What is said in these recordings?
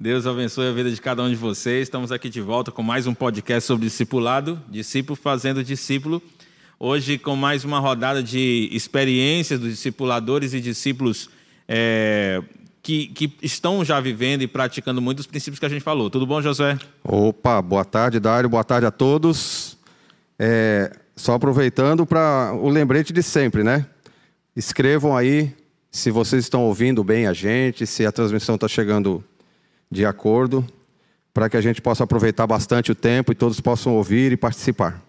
Deus abençoe a vida de cada um de vocês. Estamos aqui de volta com mais um podcast sobre discipulado, discípulo fazendo discípulo. Hoje com mais uma rodada de experiências dos discipuladores e discípulos é, que, que, estão já vivendo e praticando muitos princípios que a gente falou. Tudo bom, Josué? Opa, boa tarde, Dário. Boa tarde a todos. É, só aproveitando para o lembrete de sempre, né? Escrevam aí se vocês estão ouvindo bem a gente, se a transmissão está chegando de acordo, para que a gente possa aproveitar bastante o tempo e todos possam ouvir e participar.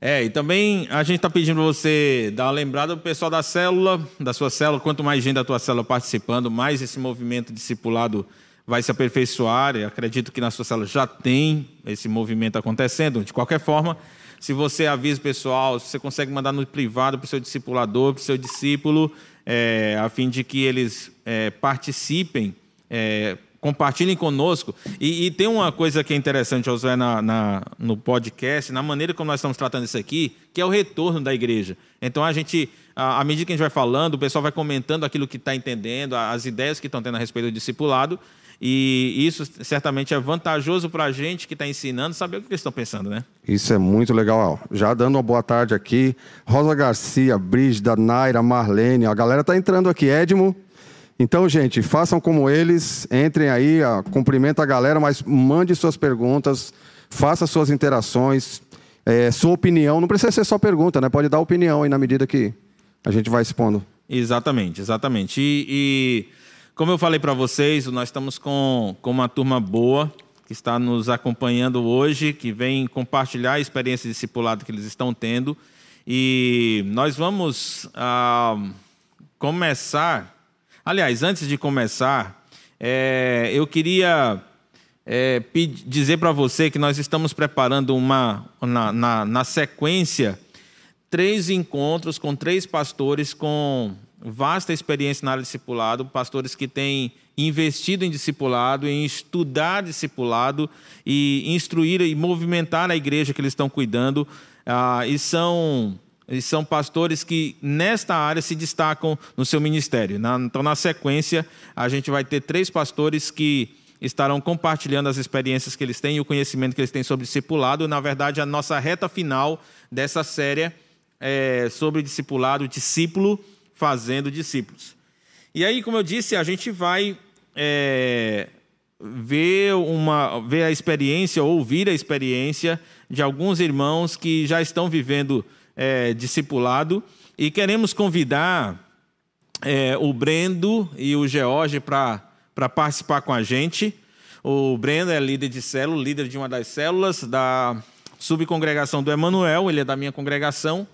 É, e também a gente está pedindo para você dar uma lembrada do pessoal da célula, da sua célula. Quanto mais gente da tua célula participando, mais esse movimento discipulado vai se aperfeiçoar. Eu acredito que na sua célula já tem esse movimento acontecendo. De qualquer forma, se você avisa o pessoal, se você consegue mandar no privado para o seu discipulador, para o seu discípulo, é, a fim de que eles é, participem, é, compartilhem conosco. E, e, tem uma coisa que é interessante, Josué, na, na, no podcast, na maneira como nós estamos tratando isso aqui, que é o retorno da igreja. Então, a gente, à medida que a gente vai falando, o pessoal vai comentando aquilo que está entendendo, as ideias que estão tendo a respeito do discipulado, e isso certamente é vantajoso para a gente que está ensinando saber o que eles estão pensando, né? Isso é muito legal. Já dando uma boa tarde aqui, Rosa Garcia, Brígida, Naira, Marlene, a galera está entrando aqui, Edmo. Então, gente, façam como eles, entrem aí, cumprimenta a galera, mas mande suas perguntas, faça suas interações, é, sua opinião. Não precisa ser só pergunta, né? Pode dar opinião aí na medida que a gente vai expondo. Exatamente, exatamente. E, e como eu falei para vocês, nós estamos com, com uma turma boa que está nos acompanhando hoje, que vem compartilhar a experiência discipulada que eles estão tendo. E nós vamos ah, começar Aliás, antes de começar, é, eu queria é, dizer para você que nós estamos preparando uma, na, na, na sequência, três encontros com três pastores com vasta experiência na área de discipulado, pastores que têm investido em discipulado, em estudar discipulado e instruir e movimentar a igreja que eles estão cuidando. Ah, e são eles são pastores que, nesta área, se destacam no seu ministério. Então, na sequência, a gente vai ter três pastores que estarão compartilhando as experiências que eles têm e o conhecimento que eles têm sobre discipulado. Na verdade, a nossa reta final dessa série é sobre discipulado, discípulo fazendo discípulos. E aí, como eu disse, a gente vai é, ver, uma, ver a experiência, ouvir a experiência de alguns irmãos que já estão vivendo é, discipulado e queremos convidar é, o Brendo e o George para participar com a gente. O Brendo é líder de célula, líder de uma das células da subcongregação do Emanuel, ele é da minha congregação,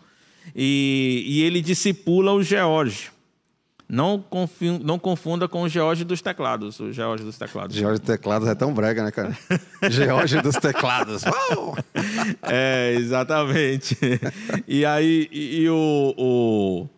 e, e ele discipula o George. Não, não confunda com o George dos teclados. O George dos teclados. George dos teclados é tão brega, né, cara? George dos teclados. é, exatamente. E aí, e, e o, o,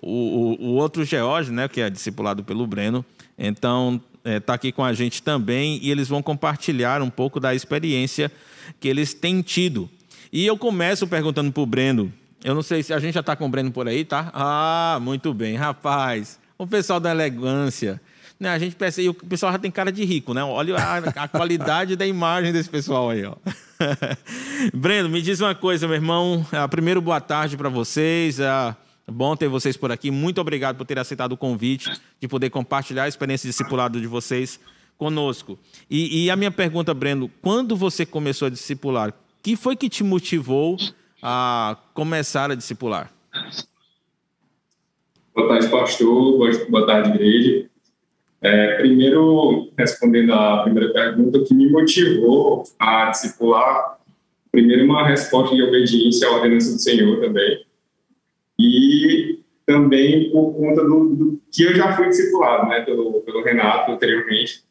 o, o, outro George, né, que é discipulado pelo Breno, então está é, tá aqui com a gente também e eles vão compartilhar um pouco da experiência que eles têm tido. E eu começo perguntando para o Breno eu não sei se a gente já está com o Breno por aí, tá? Ah, muito bem, rapaz. O pessoal da elegância. Né, a gente percebe, o pessoal já tem cara de rico, né? Olha a, a qualidade da imagem desse pessoal aí, ó. Breno, me diz uma coisa, meu irmão. Ah, primeiro, boa tarde para vocês. Ah, bom ter vocês por aqui. Muito obrigado por ter aceitado o convite de poder compartilhar a experiência discipulada de vocês conosco. E, e a minha pergunta, Breno, quando você começou a discipular, que foi que te motivou a começar a discipular? Boa tarde, pastor. Boa tarde, igreja. É, primeiro, respondendo à primeira pergunta, o que me motivou a discipular, primeiro, uma resposta de obediência à ordenança do Senhor também. E também por conta do, do que eu já fui discipulado, né, pelo, pelo Renato anteriormente.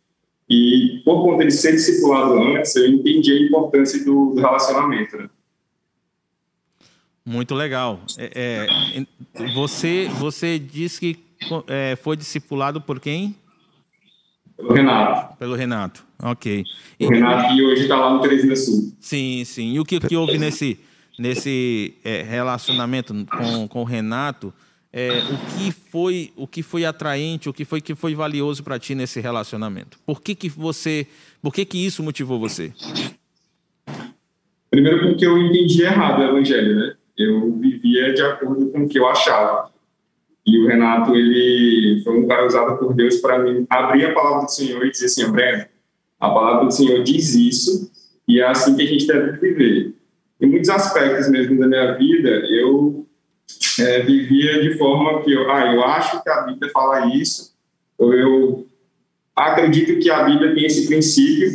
E por conta de ser discipulado antes, eu entendi a importância do, do relacionamento, né? Muito legal. É, é, você, você disse que é, foi discipulado por quem? Pelo Renato. Pelo Renato, ok. O Renato e hoje está lá no Teresina Sul. Sim, sim. E o que, que houve nesse, nesse é, relacionamento com, com o Renato é, o que foi o que foi atraente, o que foi que foi valioso para ti nesse relacionamento? Por que que você, por que que isso motivou você? Primeiro porque eu entendi errado o evangelho, né? Eu vivia de acordo com o que eu achava. E o Renato, ele foi um cara usado por Deus para mim abrir a palavra do Senhor e dizer assim, Breno, a palavra do Senhor diz isso e é assim que a gente deve viver. Em muitos aspectos mesmo da minha vida, eu é, vivia de forma que eu, ah, eu acho que a Bíblia fala isso, ou eu acredito que a Bíblia tem esse princípio,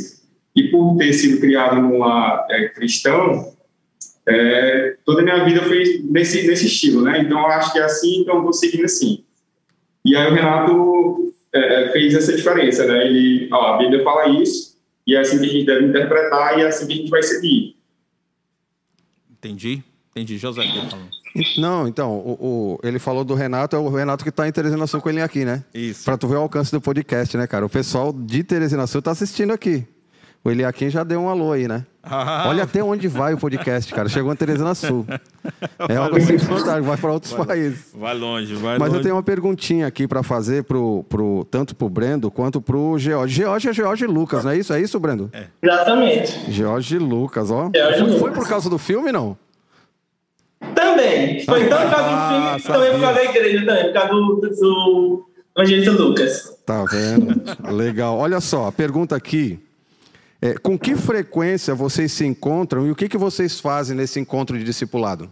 e por ter sido criado num lar é, cristão, é, toda a minha vida foi nesse, nesse estilo, né? Então, eu acho que é assim, então vou seguindo assim. E aí o Renato é, é, fez essa diferença, né? Ele, ó, a Bíblia fala isso, e é assim que a gente deve interpretar, e é assim que a gente vai seguir. Entendi. Entendi. José, que. Não, então, o, o, ele falou do Renato, é o Renato que está em Teresina Sul com ele aqui, né? Isso. Para tu ver o alcance do podcast, né, cara? O pessoal de Teresina Sul tá assistindo aqui. O Eliakim já deu um alô aí, né? Ah. Olha até onde vai o podcast, cara. Chegou em Teresina Sul. É algo assim fantástico, vai para outros vai, países. Vai longe, vai Mas longe. eu tenho uma perguntinha aqui para fazer pro, pro, tanto pro Brendo quanto pro George. George é George Lucas, não é isso? É isso, Brendo? É. Exatamente. George Lucas, ó. George foi, Lucas. foi por causa do filme, não? Também. Foi tanto por causa do ah, filme, também por causa da igreja, também, por causa do, do Evangelista Lucas. Tá vendo? Legal. Olha só, a pergunta aqui. É, com que frequência vocês se encontram e o que, que vocês fazem nesse encontro de discipulado?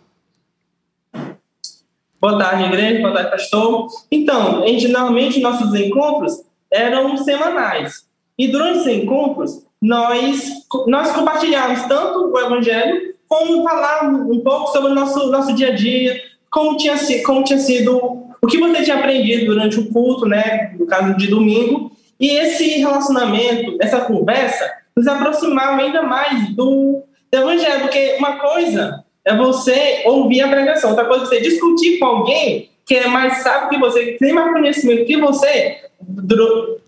Boa tarde, igreja. Boa tarde, pastor. Então, normalmente nossos encontros eram semanais. E durante esses encontros, nós, nós compartilhávamos tanto o evangelho como falar um pouco sobre o nosso, nosso dia a dia, como tinha, como tinha sido, o que você tinha aprendido durante o culto, né, no caso de domingo, e esse relacionamento, essa conversa, nos aproximava ainda mais do, do evangelho, porque uma coisa é você ouvir a pregação, outra coisa é você discutir com alguém que é mais sábio que você, que tem mais conhecimento que você,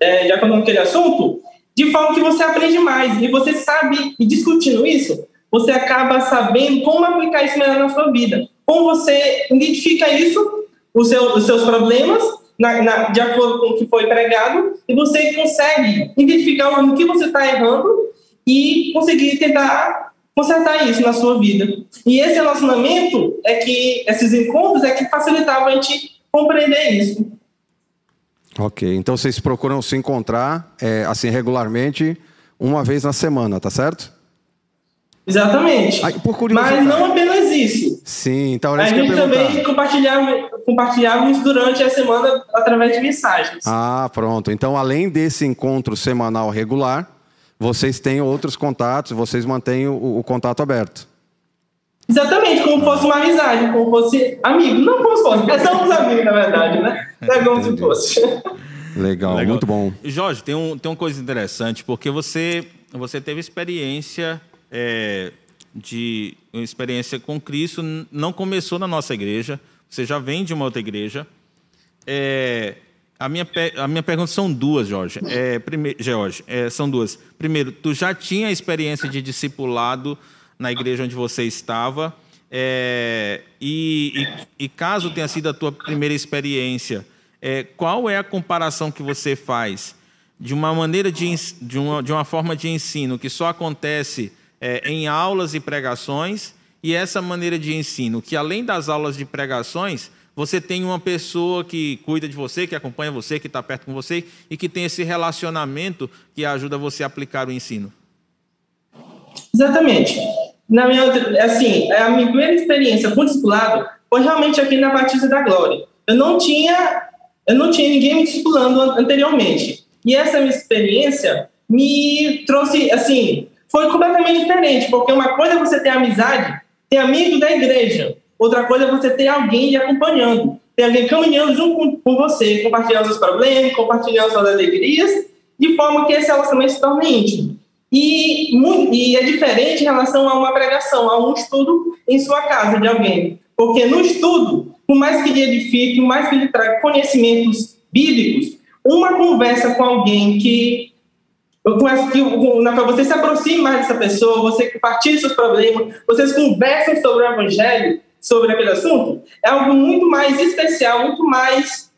é, já falando aquele assunto, de forma que você aprende mais, e você sabe, e discutindo isso, você acaba sabendo como aplicar isso melhor na sua vida. Como você identifica isso, os, seu, os seus problemas, na, na, de acordo com o que foi pregado, e você consegue identificar o que você está errando e conseguir tentar consertar isso na sua vida. E esse relacionamento é que, esses encontros é que facilitavam a gente compreender isso. Ok, então vocês procuram se encontrar é, assim regularmente uma vez na semana, tá certo? Exatamente. Aí, Mas não apenas isso. Sim, então A gente também compartilhava, compartilhava isso durante a semana através de mensagens. Ah, pronto. Então, além desse encontro semanal regular, vocês têm outros contatos, vocês mantêm o, o contato aberto. Exatamente, como fosse uma amizade, como fosse amigo. Não como se fosse, porque somos amigos, na verdade, né? Não é como se fosse. Legal, Legal, muito bom. Jorge, tem, um, tem uma coisa interessante, porque você, você teve experiência é, de uma experiência com Cristo não começou na nossa igreja, você já vem de uma outra igreja. É, a, minha, a minha pergunta são duas, Jorge. É, primeiro, George, é, são duas. Primeiro, tu já tinha experiência de discipulado na igreja onde você estava? É, e, e, e, caso tenha sido a tua primeira experiência, é, qual é a comparação que você faz de uma maneira de, de, uma, de uma forma de ensino que só acontece é, em aulas e pregações, e essa maneira de ensino, que além das aulas de pregações, você tem uma pessoa que cuida de você, que acompanha você, que está perto com você e que tem esse relacionamento que ajuda você a aplicar o ensino. Exatamente. Na minha, assim, a minha primeira experiência com discipulado foi realmente aqui na Batista da Glória. Eu não tinha, eu não tinha ninguém me discipulando anteriormente. E essa minha experiência me trouxe, assim, foi completamente diferente, porque uma coisa é você ter amizade, ter amigo da igreja, outra coisa é você ter alguém lhe acompanhando, ter alguém caminhando junto com, você, compartilhando seus problemas, compartilhando suas alegrias, de forma que esse relacionamento se torne íntimo. E, e é diferente em relação a uma pregação, a um estudo em sua casa de alguém. Porque no estudo, por mais que lhe edifique, por mais que lhe traga conhecimentos bíblicos, uma conversa com alguém que que você se aproxime mais dessa pessoa, você compartilha seus problemas, vocês conversam sobre o evangelho, sobre aquele assunto, é algo muito mais especial, muito mais.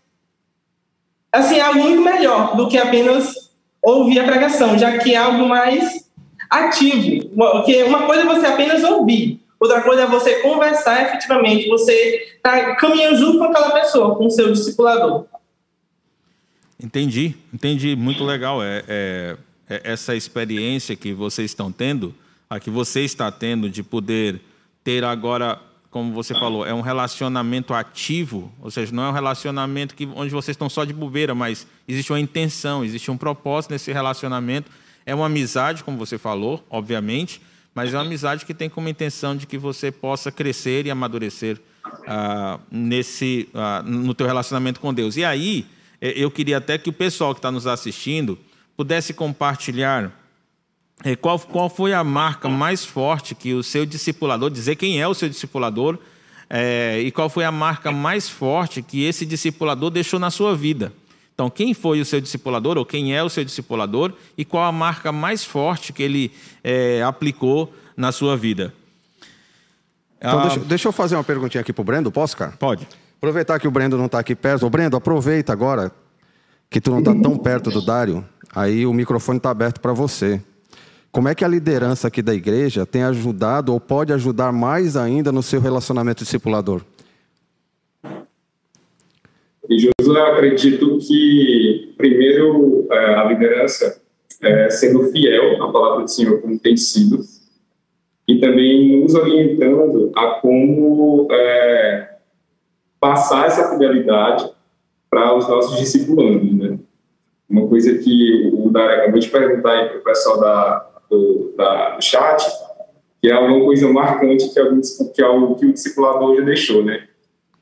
Assim, algo muito melhor do que apenas ouvir a pregação, já que é algo mais ativo. Porque uma coisa é você apenas ouvir, outra coisa é você conversar efetivamente, você está caminhando junto com aquela pessoa, com o seu discipulador. Entendi, entendi, muito legal. É, é, é essa experiência que vocês estão tendo, a que você está tendo de poder ter agora como você falou, é um relacionamento ativo, ou seja, não é um relacionamento que, onde vocês estão só de bobeira, mas existe uma intenção, existe um propósito nesse relacionamento. É uma amizade, como você falou, obviamente, mas é uma amizade que tem como intenção de que você possa crescer e amadurecer ah, nesse, ah, no teu relacionamento com Deus. E aí, eu queria até que o pessoal que está nos assistindo pudesse compartilhar qual, qual foi a marca mais forte que o seu discipulador, dizer quem é o seu discipulador, é, e qual foi a marca mais forte que esse discipulador deixou na sua vida. Então, quem foi o seu discipulador, ou quem é o seu discipulador, e qual a marca mais forte que ele é, aplicou na sua vida. Então, ah, deixa, deixa, eu fazer uma perguntinha aqui para o Brendo, posso, cara? Pode. Aproveitar que o Brendo não está aqui perto. Ô, Brendo, aproveita agora que tu não está tão perto do Dário, aí o microfone está aberto para você. Como é que a liderança aqui da igreja tem ajudado ou pode ajudar mais ainda no seu relacionamento discipulador? eu acredito que, primeiro, é, a liderança é, sendo fiel à palavra do Senhor, como tem sido, e também nos orientando a como é, passar essa fidelidade para os nossos discipulandos, né? Uma coisa que o Dara acabou de perguntar aí para o pessoal da, do, da, do chat, que é alguma coisa marcante que, algum, que, é que o discipulador já deixou, né?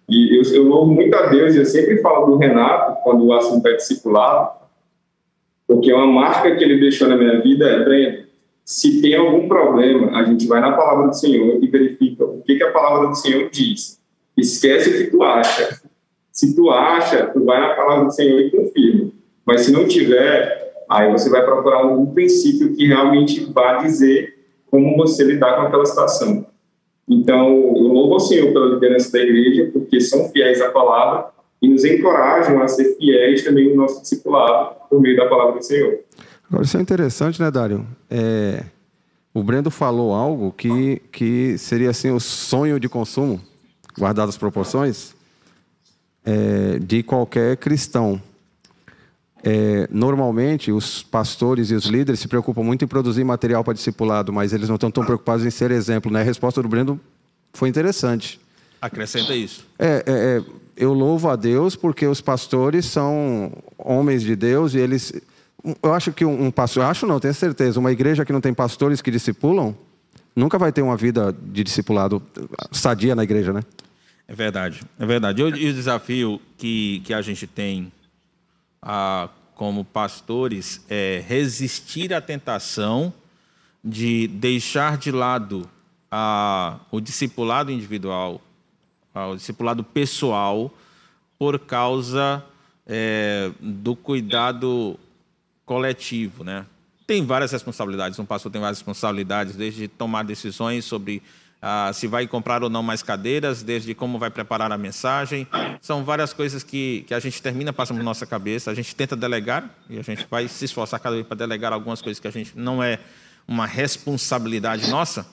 E eu, eu louvo muito a Deus, eu sempre falo do Renato, quando o assunto é discipulado, porque uma marca que ele deixou na minha vida é, Breno, se tem algum problema, a gente vai na palavra do Senhor e verifica o que, que a palavra do Senhor diz. Esquece o que tu acha. Se tu acha, tu vai na palavra do Senhor e confirma. Mas se não tiver, Aí você vai procurar um princípio que realmente vá dizer como você lidar com aquela situação. Então, eu louvo ao Senhor pela liderança da igreja, porque são fiéis à palavra e nos encorajam a ser fiéis também no nosso discipulado por meio da palavra do Senhor. Agora, isso é interessante, né, Dário? É... O Brendo falou algo que, que seria assim o sonho de consumo, guardado as proporções, é, de qualquer cristão é, normalmente, os pastores e os líderes se preocupam muito em produzir material para discipulado, mas eles não estão tão preocupados em ser exemplo. Né? A resposta do Brendo foi interessante. Acrescenta isso. É, é, é, eu louvo a Deus porque os pastores são homens de Deus e eles. Eu acho que um, um pastor, acho não, tenho certeza, uma igreja que não tem pastores que discipulam nunca vai ter uma vida de discipulado sadia na igreja, né? É verdade, é verdade. E o desafio que, que a gente tem a, como pastores é resistir à tentação de deixar de lado a, o discipulado individual, a, o discipulado pessoal, por causa é, do cuidado coletivo, né? Tem várias responsabilidades, um pastor tem várias responsabilidades, desde tomar decisões sobre ah, se vai comprar ou não mais cadeiras, desde como vai preparar a mensagem. São várias coisas que, que a gente termina passando na nossa cabeça. A gente tenta delegar e a gente vai se esforçar cada vez para delegar algumas coisas que a gente não é uma responsabilidade nossa,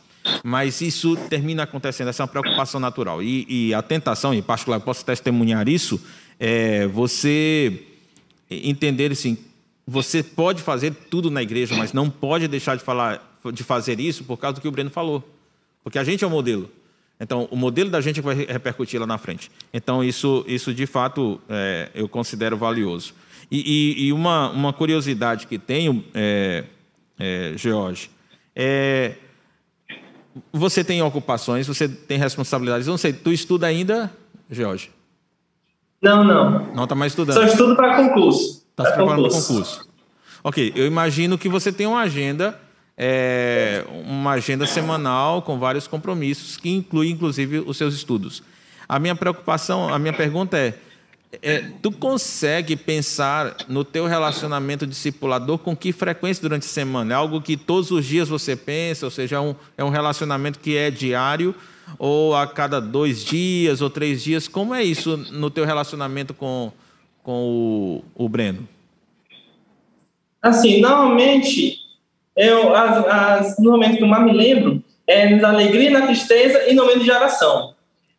mas isso termina acontecendo, essa é uma preocupação natural. E, e a tentação, em particular, posso testemunhar isso, é você entender assim, você pode fazer tudo na igreja, mas não pode deixar de falar de fazer isso por causa do que o Breno falou. Porque a gente é o modelo. Então, o modelo da gente é vai repercutir lá na frente. Então, isso, isso de fato, é, eu considero valioso. E, e, e, uma, uma curiosidade que tenho, é, é, George, é, você tem ocupações, você tem responsabilidades. Eu não sei, tu estuda ainda, George? Não, não. Não está mais estudando? Só estudo para concurso. Está se preparando para concurso. Ok, eu imagino que você tem uma agenda é, uma agenda semanal com vários compromissos, que inclui inclusive os seus estudos. A minha preocupação, a minha pergunta é, é, tu consegue pensar no teu relacionamento discipulador com que frequência durante a semana? É algo que todos os dias você pensa, ou seja, é um, é um relacionamento que é diário, ou a cada dois dias ou três dias? Como é isso no teu relacionamento com, com o, o Breno? Assim, normalmente, eu, as, as, no momento que eu mais me lembro, é na alegria, na tristeza e no momento de oração.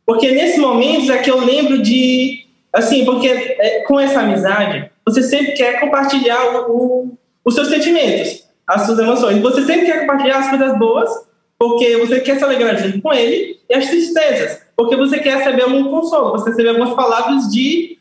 Porque nesses momentos é que eu lembro de, assim, porque é, com essa amizade, você sempre quer compartilhar o, o, os seus sentimentos, as suas emoções. Você sempre quer compartilhar as coisas boas, porque você quer se alegrar junto com ele, e as tristezas, porque você quer receber algum consolo, você receber algumas palavras de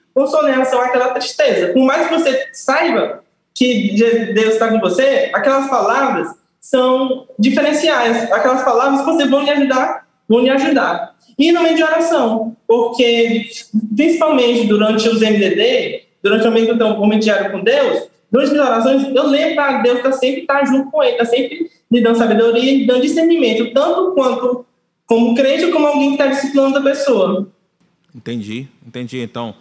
relação àquela tristeza. Por mais que você saiba que Deus está com você, aquelas palavras são diferenciais, aquelas palavras que você vão lhe ajudar, vão lhe ajudar. E no meio de oração, porque principalmente durante os MDD, durante o momento, diário com Deus, durante as orações, eu lembro que Deus está sempre tá junto com ele, está sempre lhe dando sabedoria e dando discernimento, tanto quanto como crente como alguém que está disciplinando a pessoa. Entendi, entendi. Então,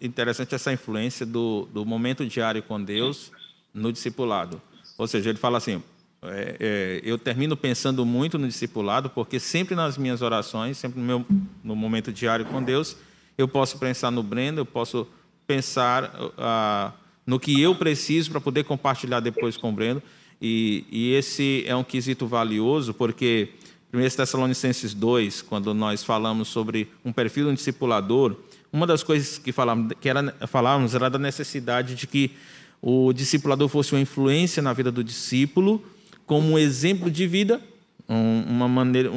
interessante essa influência do, do momento diário com Deus no discipulado. Ou seja, ele fala assim: é, é, eu termino pensando muito no discipulado, porque sempre nas minhas orações, sempre no meu no momento diário com Deus, eu posso pensar no Breno, eu posso pensar ah, no que eu preciso para poder compartilhar depois com o Breno. E, e, esse é um quesito valioso, porque 1 Tessalonicenses 2, quando nós falamos sobre um perfil de um discipulador, uma das coisas que falávamos, que era, falávamos era da necessidade de que o discipulador fosse uma influência na vida do discípulo, como um exemplo de vida, uma maneira,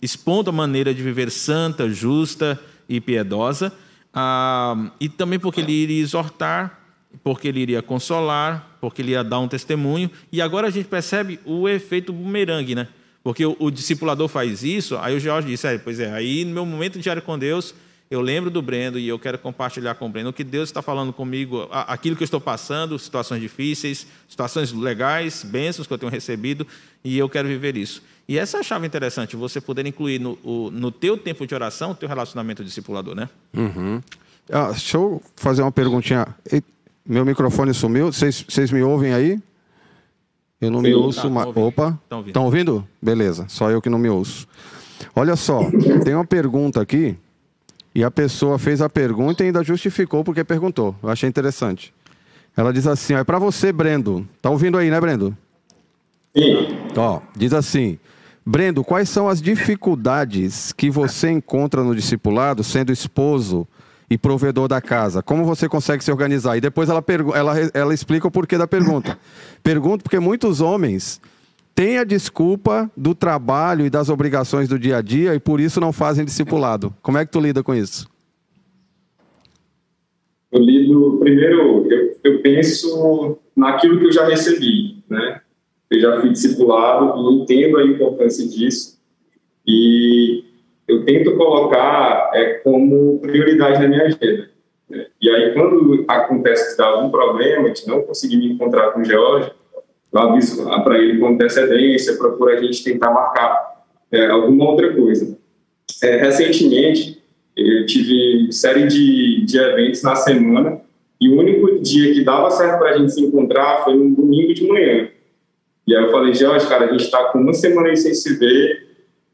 expondo a maneira de viver santa, justa e piedosa, ah, e também porque ele iria exortar, porque ele iria consolar, porque ele ia dar um testemunho, e agora a gente percebe o efeito bumerangue, né? Porque o, o discipulador faz isso, aí o Jorge disse, é, pois é, aí no meu momento diário com Deus, eu lembro do Brendo e eu quero compartilhar com o Brendo o que Deus está falando comigo, aquilo que eu estou passando, situações difíceis, situações legais, bênçãos que eu tenho recebido, e eu quero viver isso. E essa é a chave interessante, você poder incluir no, no teu tempo de oração o teu relacionamento discipulador, né? Uhum. Ah, deixa eu fazer uma perguntinha. Meu microfone sumiu, vocês, me ouvem aí? Eu não me ouço tá, mais. Opa, estão ouvindo. ouvindo? Beleza, só eu que não me ouço. Olha só, tem uma pergunta aqui e a pessoa fez a pergunta e ainda justificou porque perguntou. Eu achei interessante. Ela diz assim: é para você, Brendo. Tá ouvindo aí, né, Brendo? Sim. Ó, diz assim: Brendo, quais são as dificuldades que você encontra no discipulado sendo esposo e provedor da casa? Como você consegue se organizar? E depois ela, ela, ela explica o porquê da pergunta. Pergunto porque muitos homens têm a desculpa do trabalho e das obrigações do dia a dia e por isso não fazem discipulado. Como é que tu lida com isso? Eu lido, primeiro, eu, eu penso naquilo que eu já recebi, né? Eu já fui discipulado e entendo a importância disso e eu tento colocar é, como prioridade na minha agenda. Né? E aí, quando acontece que algum problema, de não conseguir me encontrar com o George, eu aviso para ele com antecedência, procura a gente tentar marcar é, alguma outra coisa. É, recentemente, eu tive série de, de eventos na semana e o único dia que dava certo para a gente se encontrar foi no domingo de manhã. E aí eu falei, Jorge, cara, a gente está com uma semana sem se ver,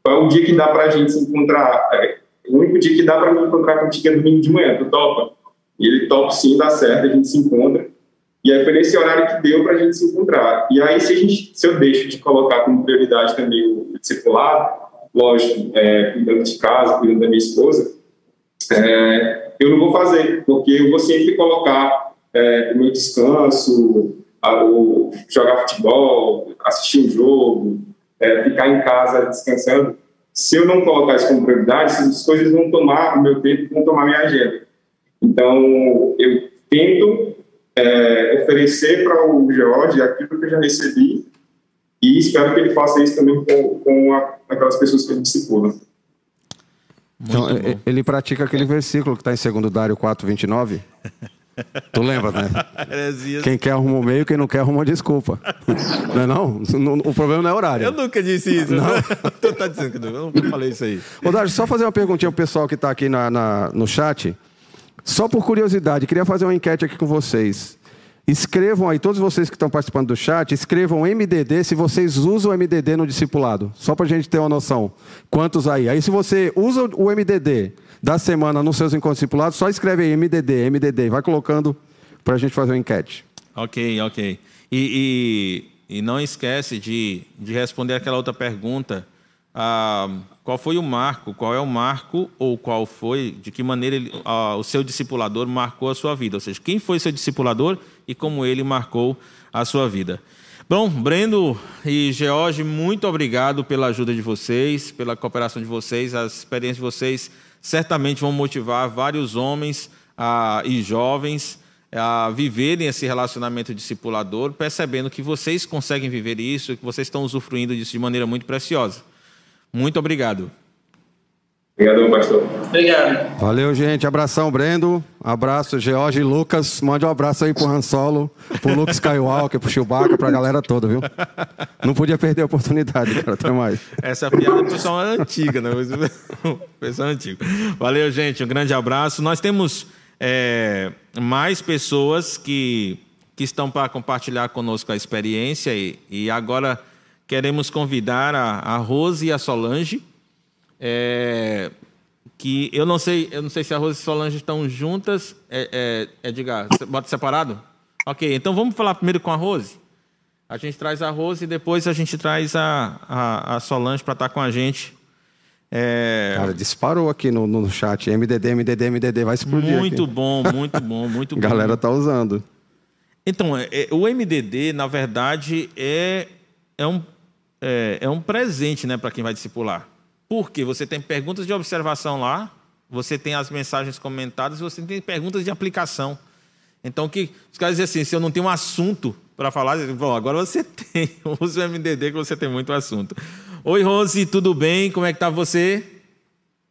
qual é o dia que dá para a gente se encontrar? É, o único dia que dá para me encontrar contigo é domingo de manhã, tu topa? E ele topa sim, dá certo, a gente se encontra. E aí foi nesse horário que deu para a gente se encontrar. E aí, se, a gente, se eu deixo de colocar como prioridade também o discipulado, lógico, é, cuidando de casa, cuidando da minha esposa, é, eu não vou fazer, porque eu vou sempre colocar é, o meu descanso, a, o, jogar futebol, assistir um jogo, é, ficar em casa descansando. Se eu não colocar isso como prioridade, essas coisas vão tomar o meu tempo, vão tomar minha agenda. Então, eu tento é, oferecer para o George aquilo que eu já recebi e espero que ele faça isso também com, com a, aquelas pessoas que ele discipula. Então, ele pratica aquele versículo que está em 2 Dário 4, 29. Tu lembra, né? Quem quer arruma o meio, quem não quer arruma desculpa. Não é não? O problema não é horário. Eu nunca disse isso. Não. tu tá dizendo que eu não falei isso aí. Ô, Dário, só fazer uma perguntinha pro pessoal que está aqui na, na, no chat. Só por curiosidade, queria fazer uma enquete aqui com vocês. Escrevam aí, todos vocês que estão participando do chat, escrevam MDD se vocês usam o MDD no discipulado. Só para a gente ter uma noção. Quantos aí? Aí se você usa o MDD da semana nos seus encontros discipulados, só escreve aí MDD, MDD. Vai colocando para a gente fazer uma enquete. Ok, ok. E, e, e não esquece de, de responder aquela outra pergunta. Ah, qual foi o marco? Qual é o marco ou qual foi, de que maneira ele, o seu discipulador marcou a sua vida? Ou seja, quem foi seu discipulador e como ele marcou a sua vida. Bom, Brendo e George, muito obrigado pela ajuda de vocês, pela cooperação de vocês. As experiências de vocês certamente vão motivar vários homens e jovens a viverem esse relacionamento discipulador, percebendo que vocês conseguem viver isso, que vocês estão usufruindo disso de maneira muito preciosa. Muito obrigado. Obrigado, pastor. Obrigado. Valeu, gente. Abração, Brendo. Abraço, George e Lucas. Mande um abraço aí pro Han Solo, pro Luke Skywalker, pro Chewbacca, pra galera toda, viu? Não podia perder a oportunidade, cara. Até mais. Essa piada do pessoal é antiga, né? pessoal é antigo. Valeu, gente. Um grande abraço. Nós temos é, mais pessoas que, que estão para compartilhar conosco a experiência e, e agora queremos convidar a, a Rose e a Solange é, que eu não sei, eu não sei se a Rose e a Solange estão juntas. É, é, Edgar, bota separado? Ok, então vamos falar primeiro com a Rose. A gente traz a Rose e depois a gente traz a, a, a Solange para estar com a gente. É... Cara, disparou aqui no, no chat. MDD, MDD, MDD, vai explodir. Muito aqui. bom, muito bom, muito bom. A galera tá usando. Então, é, é o MDD, na verdade, é, é, um, é, é um presente né, para quem vai discipular. Porque você tem perguntas de observação lá, você tem as mensagens comentadas, você tem perguntas de aplicação. Então, que os caras dizem assim, se eu não tenho um assunto para falar, bom, agora você tem, use o MDD que você tem muito assunto. Oi, Rose, tudo bem? Como é que tá você?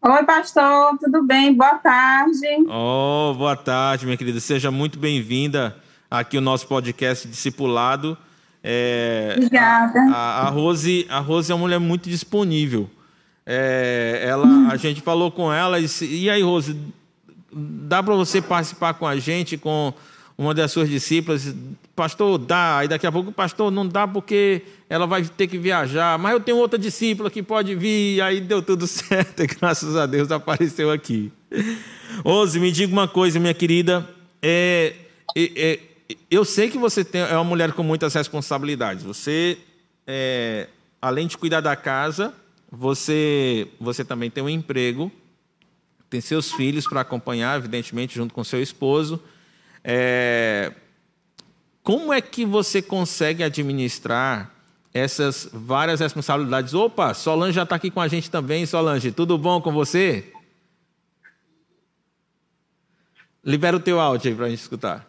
Oi, pastor, tudo bem? Boa tarde. Oh, boa tarde, minha querida. Seja muito bem-vinda aqui ao nosso podcast Discipulado. É, Obrigada. A, a, Rose, a Rose é uma mulher muito disponível. É, ela, a gente falou com ela e disse, e aí, Rose, dá para você participar com a gente, com uma das suas discípulas? Pastor, dá. Aí daqui a pouco, pastor, não dá porque ela vai ter que viajar. Mas eu tenho outra discípula que pode vir. E aí deu tudo certo, e graças a Deus apareceu aqui. Rose, me diga uma coisa, minha querida. É, é, é, eu sei que você tem, é uma mulher com muitas responsabilidades. Você, é, além de cuidar da casa, você, você também tem um emprego, tem seus filhos para acompanhar, evidentemente, junto com seu esposo. É, como é que você consegue administrar essas várias responsabilidades? Opa, Solange já está aqui com a gente também. Solange, tudo bom com você? Libera o teu áudio aí para a gente escutar.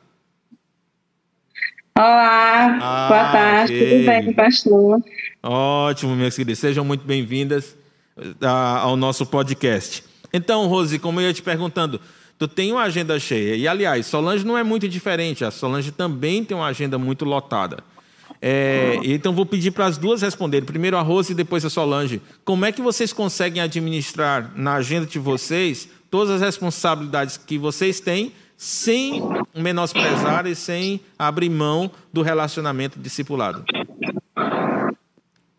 Olá, ah, boa tarde, okay. tudo bem, pastor? Ótimo, minhas queridas. Sejam muito bem-vindas ah, ao nosso podcast. Então, Rose, como eu ia te perguntando, tu tem uma agenda cheia. E, aliás, Solange não é muito diferente. A Solange também tem uma agenda muito lotada. É, então, vou pedir para as duas responderem. Primeiro a Rose e depois a Solange. Como é que vocês conseguem administrar na agenda de vocês todas as responsabilidades que vocês têm sem menosprezar e sem abrir mão do relacionamento discipulado?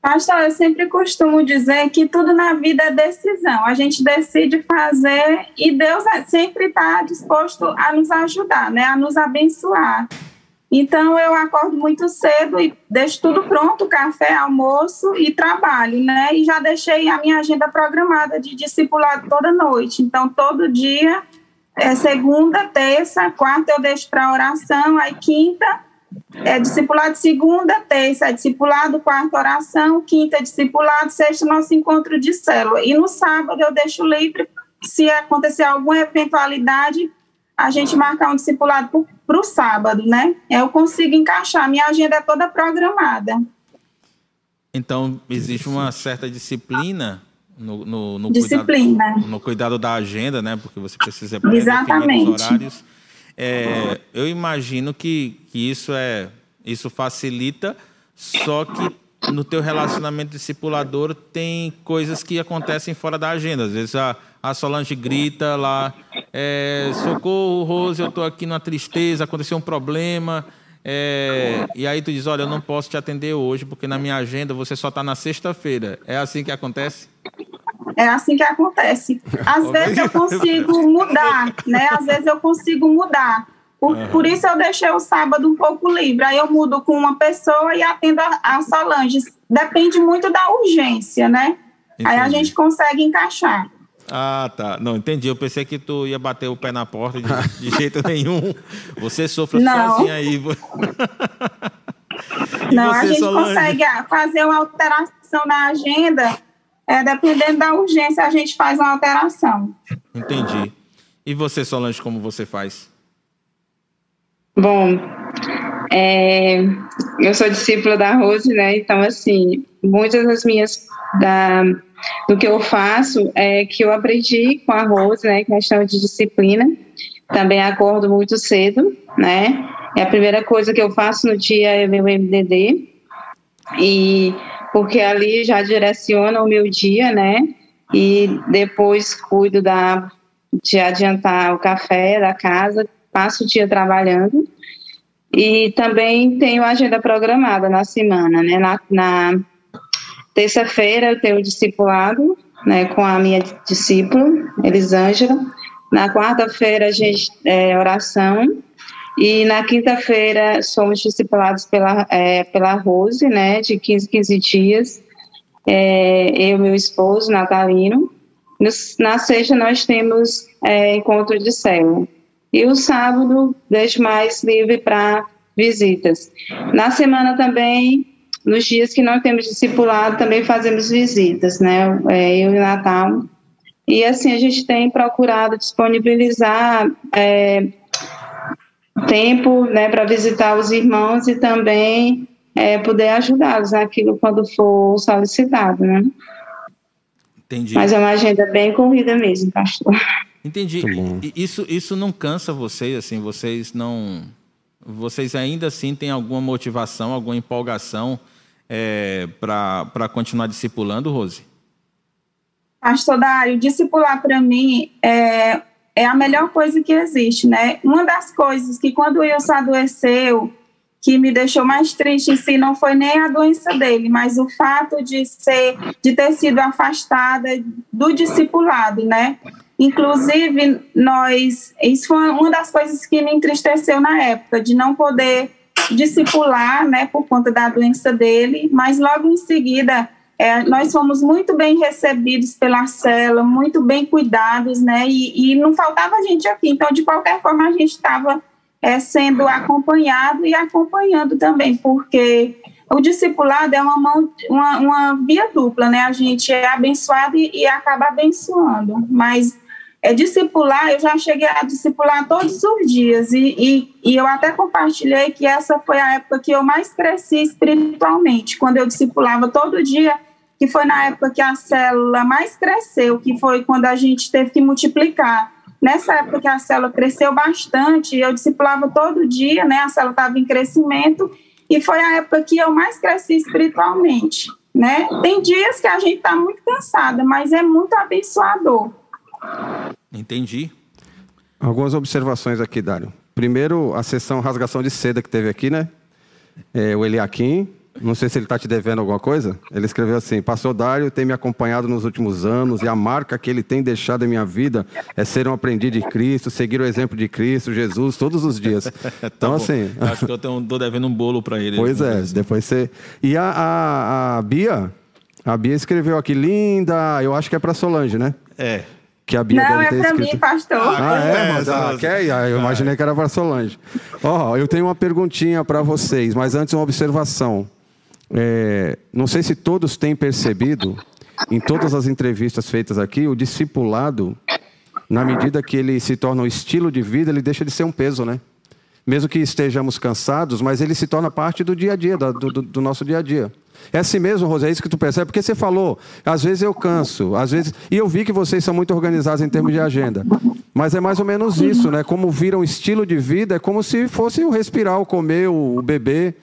Pastor, eu sempre costumo dizer que tudo na vida é decisão. A gente decide fazer e Deus é, sempre está disposto a nos ajudar, né? a nos abençoar. Então eu acordo muito cedo e deixo tudo pronto, café, almoço e trabalho, né? E já deixei a minha agenda programada de discipulado toda noite. Então todo dia, é segunda, terça, quarta eu deixo para oração, aí quinta é discipulado segunda, terça é discipulado, quarta oração, quinta é discipulado, sexta nosso encontro de célula. E no sábado eu deixo livre, se acontecer alguma eventualidade, a gente marcar um discipulado para o sábado, né? Eu consigo encaixar, minha agenda é toda programada. Então, existe uma certa disciplina no, no, no disciplina. Cuidado, no cuidado da agenda, né? Porque você precisa Exatamente. os horários. É, eu imagino que, que isso, é, isso facilita, só que no teu relacionamento discipulador tem coisas que acontecem fora da agenda. Às vezes a, a Solange grita lá, é, socorro, Rose, eu estou aqui numa tristeza, aconteceu um problema. É, e aí tu diz, olha, eu não posso te atender hoje porque na minha agenda você só está na sexta-feira. É assim que acontece? É assim que acontece. Às vezes eu consigo mudar, né? Às vezes eu consigo mudar. Por, uhum. por, isso eu deixei o sábado um pouco livre. Aí eu mudo com uma pessoa e atendo a, a Solange. Depende muito da urgência, né? Entendi. Aí a gente consegue encaixar. Ah, tá. Não, entendi. Eu pensei que tu ia bater o pé na porta de, de jeito nenhum. Você sofre sozinha aí. Não, a gente Solange? consegue fazer uma alteração na agenda. É, dependendo da urgência, a gente faz uma alteração. Entendi. E você, Solange, como você faz? Bom, é, eu sou discípula da Rose, né? Então, assim, muitas das minhas da, do que eu faço é que eu aprendi com a Rose, né? Questão de disciplina. Também acordo muito cedo, né? É a primeira coisa que eu faço no dia é meu MDD e porque ali já direciona o meu dia, né? E depois cuido da de adiantar o café da casa, passo o dia trabalhando e também tenho agenda programada na semana, né? Na, na terça-feira eu tenho discipulado, né, com a minha discípula, Elisângela. Na quarta-feira a gente é oração e na quinta-feira somos discipulados pela é, pela Rose, né, de 15 15 dias. É, eu e meu esposo, Natalino. na sexta nós temos é, encontro de célula. E o sábado deixo mais livre para visitas. Na semana também, nos dias que não temos discipulado, também fazemos visitas, né? É, eu e o Natal. E assim, a gente tem procurado disponibilizar é, tempo né, para visitar os irmãos e também é, poder ajudá-los naquilo quando for solicitado, né? Entendi. Mas é uma agenda bem corrida mesmo, pastor. Entendi. Isso, isso não cansa vocês, assim, vocês não. Vocês ainda assim têm alguma motivação, alguma empolgação é, para continuar discipulando, Rose? Pastor Dário, discipular para mim é, é a melhor coisa que existe, né? Uma das coisas que quando o Wilson adoeceu, que me deixou mais triste em si não foi nem a doença dele, mas o fato de ser, de ter sido afastada do discipulado, né? Inclusive, nós, isso foi uma das coisas que me entristeceu na época, de não poder discipular, né, por conta da doença dele, mas logo em seguida, é, nós fomos muito bem recebidos pela cela, muito bem cuidados, né, e, e não faltava gente aqui, então, de qualquer forma, a gente estava é, sendo acompanhado e acompanhando também, porque o discipulado é uma, mão, uma, uma via dupla, né? A gente é abençoado e, e acaba abençoando, mas é, discipular, eu já cheguei a discipular todos os dias, e, e, e, eu até compartilhei que essa foi a época que eu mais cresci espiritualmente, quando eu discipulava todo dia, que foi na época que a célula mais cresceu, que foi quando a gente teve que multiplicar. Nessa época que a célula cresceu bastante, eu discipulava todo dia, né? A célula estava em crescimento, e foi a época que eu mais cresci espiritualmente, né? Tem dias que a gente está muito cansada, mas é muito abençoador. Entendi. Algumas observações aqui, Dário. Primeiro, a sessão rasgação de seda que teve aqui, né? É, o Eliakim, não sei se ele está te devendo alguma coisa. Ele escreveu assim: Pastor Dário tem me acompanhado nos últimos anos e a marca que ele tem deixado em minha vida é ser um aprendiz de Cristo, seguir o exemplo de Cristo, Jesus, todos os dias. Tá então, tá assim. Acho que eu estou devendo um bolo para ele. Pois é, depois você. E a, a, a Bia, a Bia escreveu aqui: linda, eu acho que é para Solange, né? É que a Bia Não, é para mim, pastor. Ah, é, mas ah, quer? Ah, eu imaginei que era para Solange. Ó, oh, eu tenho uma perguntinha para vocês, mas antes uma observação. É, não sei se todos têm percebido, em todas as entrevistas feitas aqui, o discipulado, na medida que ele se torna um estilo de vida, ele deixa de ser um peso, né? Mesmo que estejamos cansados, mas ele se torna parte do dia a dia, do, do, do nosso dia a dia. É assim mesmo, Rosé, é isso que tu percebe? Porque você falou, às vezes eu canso, às vezes. E eu vi que vocês são muito organizados em termos de agenda. Mas é mais ou menos isso, né? Como vira um estilo de vida, é como se fosse o respirar, o comer, o beber.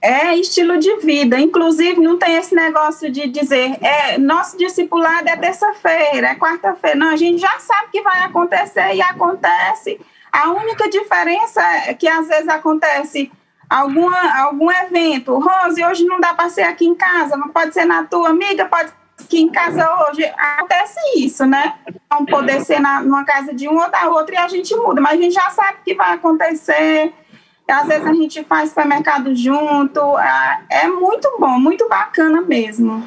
É estilo de vida. Inclusive, não tem esse negócio de dizer, é, nosso discipulado é terça-feira, é quarta-feira. Não, a gente já sabe que vai acontecer e acontece. A única diferença é que às vezes acontece alguma, algum evento. Rose, hoje não dá para ser aqui em casa, não pode ser na tua amiga, pode ser aqui em casa hoje. Acontece isso, né? Não poder ser na, numa casa de um ou da outra e a gente muda, mas a gente já sabe que vai acontecer. Às vezes a gente faz supermercado junto. É, é muito bom, muito bacana mesmo.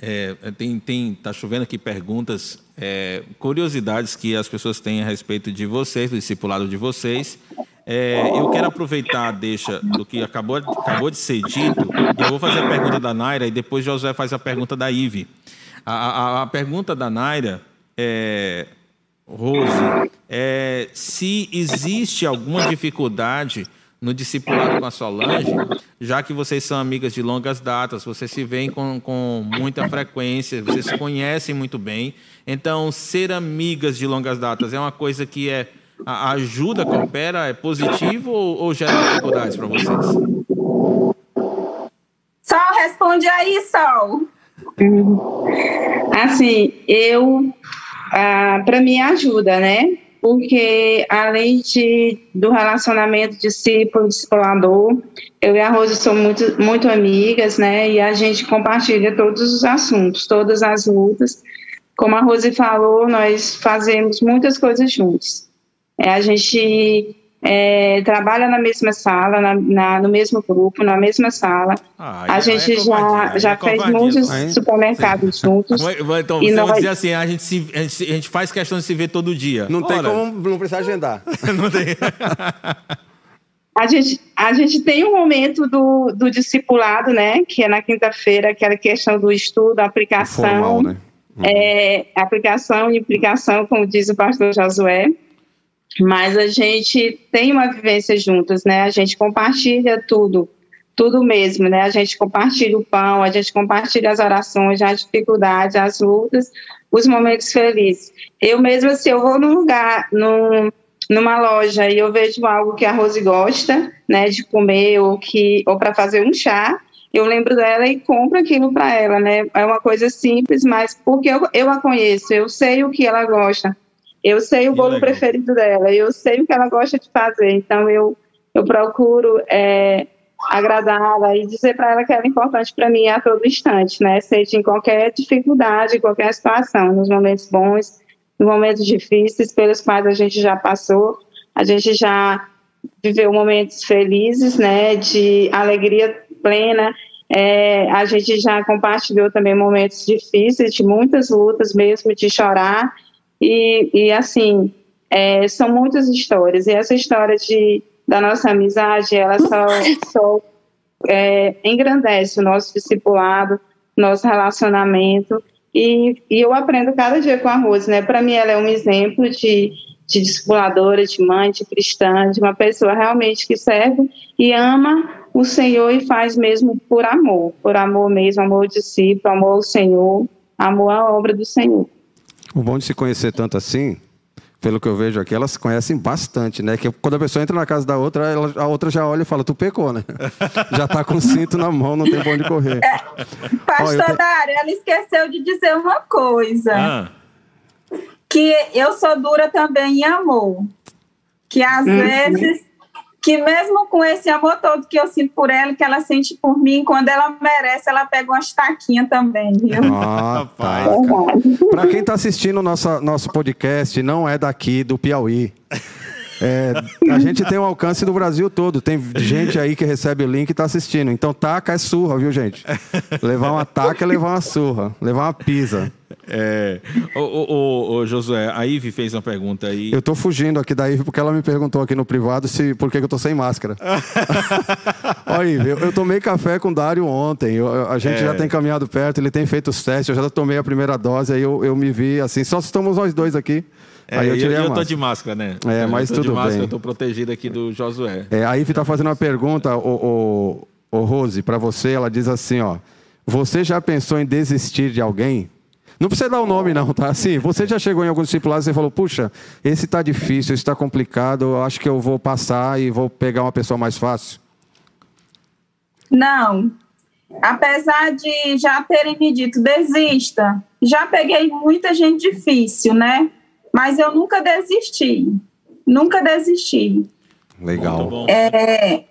É, tem, tem, tá chovendo aqui perguntas, é, curiosidades que as pessoas têm a respeito de vocês, do discipulado de vocês. É, eu quero aproveitar deixa do que acabou, acabou de ser dito, eu vou fazer a pergunta da Naira e depois Josué faz a pergunta da Ive. A, a, a pergunta da Naira é, Rose, é se existe alguma dificuldade no discipulado com a Solange, já que vocês são amigas de longas datas, vocês se veem com, com muita frequência, vocês se conhecem muito bem. Então, ser amigas de longas datas é uma coisa que é a ajuda, coopera, é positivo ou, ou gera dificuldades para vocês? Sol, responde aí, Sol. Assim, eu, ah, para mim ajuda, né? porque além de, do relacionamento discípulo-discipulador, eu e a Rose somos muito, muito amigas, né, e a gente compartilha todos os assuntos, todas as lutas. Como a Rose falou, nós fazemos muitas coisas juntos. É, a gente é, trabalha na mesma sala, na, na, no mesmo grupo, na mesma sala. Ah, a gente é já, já é fez muitos supermercados juntos. Então, e vai dizer assim, a gente, se, a, gente, a gente, faz questão de se ver todo dia. Não Ora. tem como, não precisa agendar. não tem. A gente, a gente tem um momento do, do discipulado, né? Que é na quinta-feira, aquela questão do estudo, aplicação. Formal, né? Uhum. É, aplicação e implicação, como diz o pastor Josué mas a gente tem uma vivência juntos, né? A gente compartilha tudo, tudo mesmo, né? A gente compartilha o pão, a gente compartilha as orações, as dificuldades, as lutas, os momentos felizes. Eu mesma, se eu vou num lugar, num, numa loja e eu vejo algo que a Rose gosta, né, de comer ou que ou para fazer um chá, eu lembro dela e compro aquilo para ela, né? É uma coisa simples, mas porque eu, eu a conheço, eu sei o que ela gosta. Eu sei o que bolo legal. preferido dela, eu sei o que ela gosta de fazer, então eu, eu procuro é, agradá-la e dizer para ela que ela é importante para mim a todo instante, né? Seja em qualquer dificuldade, qualquer situação, nos momentos bons, nos momentos difíceis pelos quais a gente já passou, a gente já viveu momentos felizes, né? De alegria plena. É, a gente já compartilhou também momentos difíceis, de muitas lutas mesmo, de chorar e, e assim, é, são muitas histórias. E essa história de, da nossa amizade, ela só, só é, engrandece o nosso discipulado, nosso relacionamento. E, e eu aprendo cada dia com a Rose, né? Para mim, ela é um exemplo de, de discipuladora, de mãe, de cristã, de uma pessoa realmente que serve e ama o Senhor e faz mesmo por amor, por amor mesmo, amor ao discípulo, amor ao Senhor, amor à obra do Senhor. O bom de se conhecer tanto assim, pelo que eu vejo aqui, elas se conhecem bastante, né? Que quando a pessoa entra na casa da outra, ela, a outra já olha e fala, tu pecou, né? já tá com o cinto na mão, não tem pra onde correr. É, pastor oh, Dário, ela esqueceu de dizer uma coisa. Ah. Que eu sou dura também em amor. Que às uhum. vezes que mesmo com esse amor todo que eu sinto por ela, que ela sente por mim, quando ela merece, ela pega uma estaquinha também, viu? Ah, pai. Para quem está assistindo nosso, nosso podcast, não é daqui do Piauí. É, a gente tem um alcance do Brasil todo. Tem gente aí que recebe o link e está assistindo. Então, taca é surra, viu, gente? Levar uma taca é levar uma surra. Levar uma pisa. É. Ô, ô, ô, Josué, a Ive fez uma pergunta aí. Eu tô fugindo aqui da Ive porque ela me perguntou aqui no privado se por que, eu tô sem máscara. Ó, Ive, eu, eu, tomei café com o Dário ontem. Eu, a gente é. já tem caminhado perto, ele tem feito os testes, eu já tomei a primeira dose, aí eu, eu me vi assim, só estamos nós dois aqui. É, aí eu, tirei eu, eu tô de máscara, né? É, mas tudo máscara, bem. Eu tô protegido aqui do Josué. É, a Ive tá fazendo uma pergunta, o Rose, para você, ela diz assim, ó. Você já pensou em desistir de alguém? Não precisa dar o nome, não, tá? Assim, você já chegou em alguns discipulados e falou: puxa, esse está difícil, esse está complicado, eu acho que eu vou passar e vou pegar uma pessoa mais fácil? Não. Apesar de já terem me dito desista, já peguei muita gente difícil, né? Mas eu nunca desisti. Nunca desisti. Legal. É,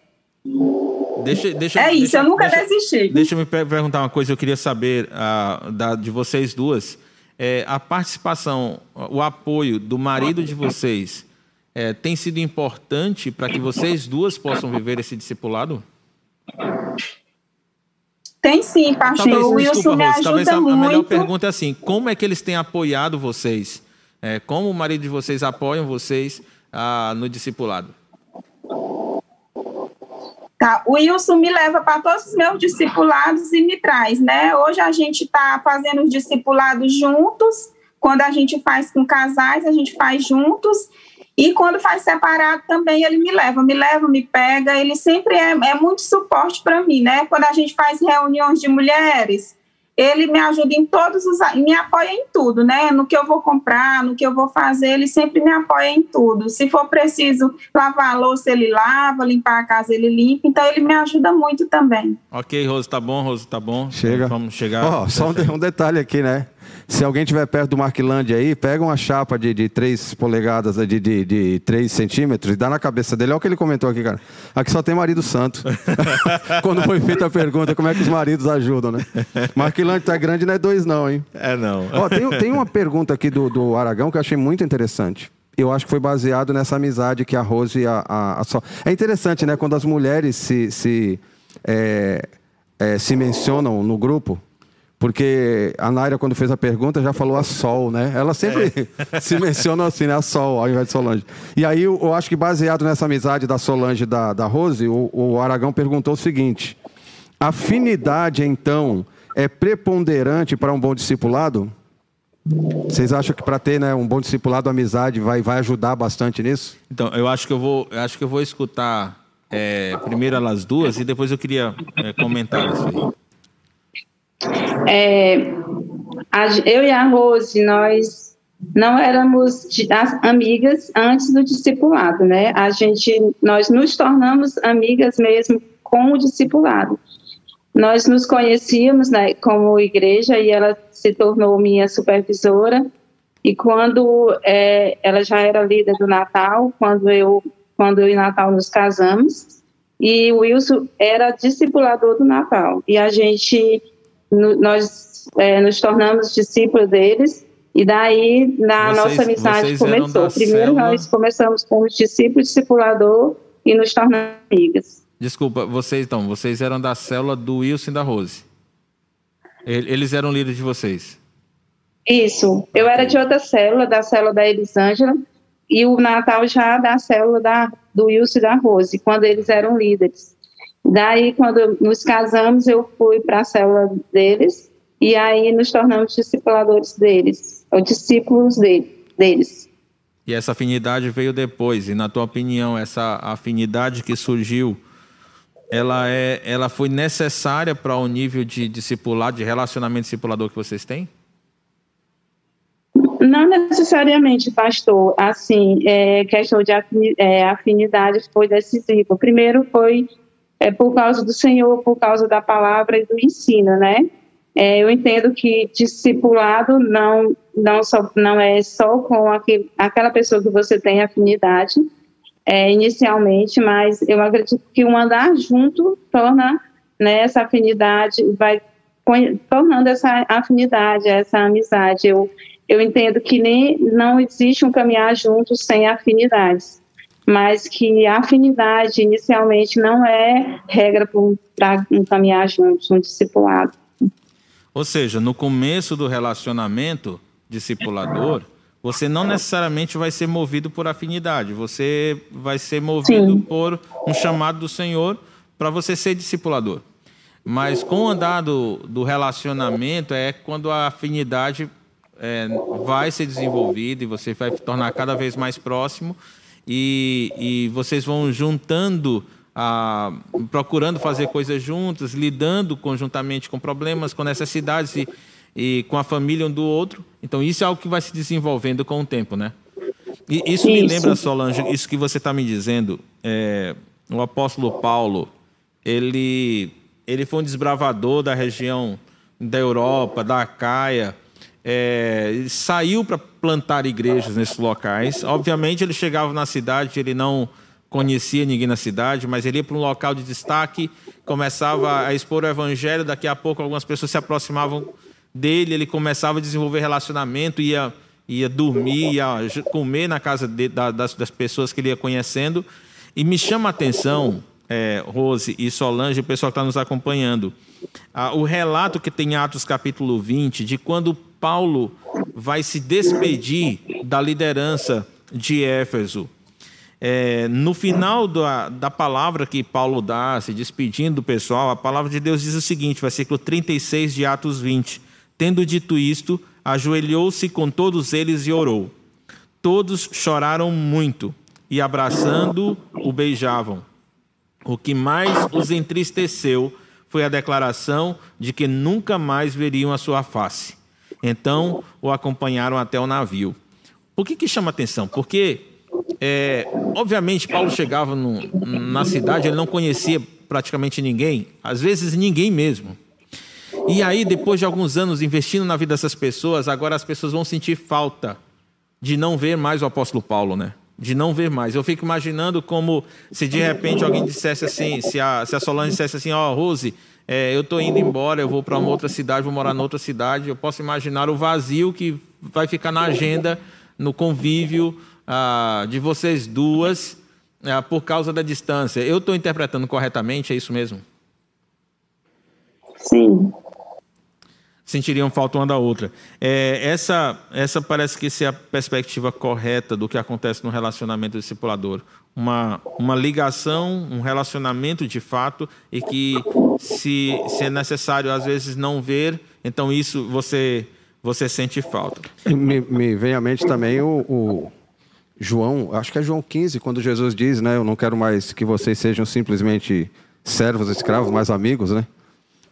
Deixa, deixa, é isso, deixa- eu nunca deixa- desisti. Deixa eu me per- perguntar uma coisa, eu queria saber ah, da- de vocês duas. É, a participação, o apoio do marido de vocês é, tem sido importante para que vocês duas possam viver esse discipulado? Tem sim, pastor. Talvez, o Wilson desculpa, me Rose, talvez ajuda a, a melhor muito. pergunta é assim: como é que eles têm apoiado vocês? É, como o marido de vocês apoiam vocês ah, no discipulado? Tá, o Wilson me leva para todos os meus discipulados e me traz, né? Hoje a gente está fazendo os discipulados juntos. Quando a gente faz com casais, a gente faz juntos. E quando faz separado também, ele me leva, me leva, me pega. Ele sempre é, é muito suporte para mim, né? Quando a gente faz reuniões de mulheres, ele me ajuda em todos os. me apoia em tudo, né? No que eu vou comprar, no que eu vou fazer, ele sempre me apoia em tudo. Se for preciso lavar a louça, ele lava, limpar a casa, ele limpa. Então, ele me ajuda muito também. Ok, Rose, tá bom, Rose, tá bom. Chega. Vamos chegar. Ó, só um, um detalhe aqui, né? Se alguém estiver perto do Marquilândia aí, pega uma chapa de, de 3 polegadas, de, de, de 3 centímetros e dá na cabeça dele. Olha o que ele comentou aqui, cara. Aqui só tem marido santo. Quando foi feita a pergunta, como é que os maridos ajudam, né? Marquilândia tá grande, não é dois não, hein? É, não. Ó, tem, tem uma pergunta aqui do, do Aragão que eu achei muito interessante. Eu acho que foi baseado nessa amizade que a Rose e a, a, a Sol. É interessante, né? Quando as mulheres se, se, é, é, se mencionam no grupo. Porque a Naira, quando fez a pergunta, já falou a Sol, né? Ela sempre se menciona assim, né? A Sol, ao invés de Solange. E aí, eu, eu acho que baseado nessa amizade da Solange e da, da Rose, o, o Aragão perguntou o seguinte: afinidade, então, é preponderante para um bom discipulado? Vocês acham que para ter né, um bom discipulado, a amizade vai, vai ajudar bastante nisso? Então, eu acho que eu vou, eu acho que eu vou escutar é, primeiro elas duas e depois eu queria é, comentar isso aí. É, eu e a Rose, nós não éramos amigas antes do discipulado, né? A gente, nós nos tornamos amigas mesmo com o discipulado. Nós nos conhecíamos né, como igreja e ela se tornou minha supervisora. E quando é, ela já era líder do Natal, quando eu, quando eu e Natal nos casamos, e o Wilson era discipulador do Natal. E a gente no- nós é, nos tornamos discípulos deles e daí na Vocês- nossa amizade começou. Primeiro célula- nós começamos como discípulo, discipulador e nos tornamos amigas. Desculpa, vocês então, vocês eram da célula do Wilson e da Rose. Ele- Eles eram líderes de vocês. Isso. Eu era de outra célula, da célula da Elisângela, e o Natal já da célula da, do Wilson e da Rose, quando eles eram líderes. Daí, quando nos casamos, eu fui para a célula deles, e aí nos tornamos discipuladores deles, ou discípulos dele, deles. E essa afinidade veio depois. E na tua opinião, essa afinidade que surgiu, ela é, ela foi necessária para o nível de discipulado, de relacionamento discipulador que vocês têm? Não necessariamente, pastor. Assim, é, questão de é, afinidade foi decisiva. Primeiro foi é, por causa do Senhor, por causa da palavra e do ensino, né? É, eu entendo que discipulado não não só não é só com aquele, aquela pessoa que você tem afinidade é, inicialmente, mas eu acredito que um andar junto torna né, essa afinidade, vai tornando essa afinidade, essa amizade. Eu eu entendo que nem não existe um caminhar junto sem afinidades, mas que a afinidade inicialmente não é regra para um caminhar juntos, um discipulado. Ou seja, no começo do relacionamento discipulador, você não necessariamente vai ser movido por afinidade, você vai ser movido Sim. por um chamado do Senhor para você ser discipulador. Mas com o andar do, do relacionamento é quando a afinidade é, vai ser desenvolvida e você vai tornar cada vez mais próximo e, e vocês vão juntando, a, procurando fazer coisas juntos, lidando conjuntamente com problemas, com necessidades e, e com a família um do outro. Então isso é algo que vai se desenvolvendo com o tempo, né? E isso, me Isso. lembra, Solange, isso que você está me dizendo. é, o apóstolo Paulo, ele, ele foi um desbravador da região da Europa, da Acaia. É, saiu para plantar igrejas nesses locais. Obviamente, ele chegava na cidade, ele não conhecia ninguém na cidade, mas ele ia para um local de destaque, começava a expor o evangelho, daqui a pouco algumas pessoas se aproximavam dele, ele começava a desenvolver relacionamento, ia, ia dormir, ia comer na casa de, das, das pessoas que ele ia conhecendo. E me chama a atenção, é, Rose e Solange, o pessoal que está nos acompanhando, o relato que tem em Atos capítulo 20, de quando Paulo vai se despedir da liderança de Éfeso. É, no final da, da palavra que Paulo dá, se despedindo do pessoal, a palavra de Deus diz o seguinte, versículo 36 de Atos 20: Tendo dito isto, ajoelhou-se com todos eles e orou. Todos choraram muito e, abraçando, o beijavam. O que mais os entristeceu foi a declaração de que nunca mais veriam a sua face. Então o acompanharam até o navio. Por que, que chama atenção? Porque, é, obviamente, Paulo chegava no, na cidade, ele não conhecia praticamente ninguém, às vezes ninguém mesmo. E aí, depois de alguns anos investindo na vida dessas pessoas, agora as pessoas vão sentir falta de não ver mais o apóstolo Paulo, né? De não ver mais. Eu fico imaginando como se de repente alguém dissesse assim, se a, se a Solange dissesse assim, ó, oh, Rose, é, eu estou indo embora, eu vou para uma outra cidade, vou morar em outra cidade. Eu posso imaginar o vazio que vai ficar na agenda, no convívio ah, de vocês duas, ah, por causa da distância. Eu estou interpretando corretamente, é isso mesmo? Sim. Sentiriam falta uma da outra. É, essa, essa parece que é a perspectiva correta do que acontece no relacionamento discipulador uma, uma ligação, um relacionamento de fato, e que se, se é necessário às vezes não ver, então isso você, você sente falta. Me, me vem à mente também o, o, João, acho que é João 15, quando Jesus diz, né, eu não quero mais que vocês sejam simplesmente servos, escravos, mas amigos, né?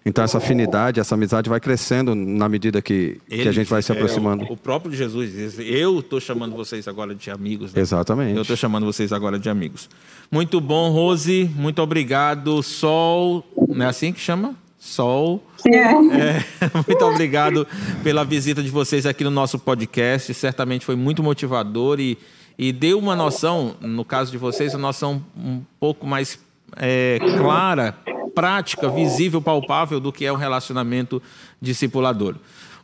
Então essa afinidade, essa amizade vai crescendo na medida que, Ele, que a gente vai se aproximando. É, o, próprio Jesus diz: Eu estou chamando vocês agora de amigos. Né? Exatamente. Eu estou chamando vocês agora de amigos. Muito bom, Rose. Muito obrigado. Sol, não é assim que chama? Sol. É. É, muito obrigado pela visita de vocês aqui no nosso podcast. Certamente foi muito motivador e, e deu uma noção, no caso de vocês, uma noção um pouco mais é, clara prática, visível, palpável do que é um relacionamento discipulador.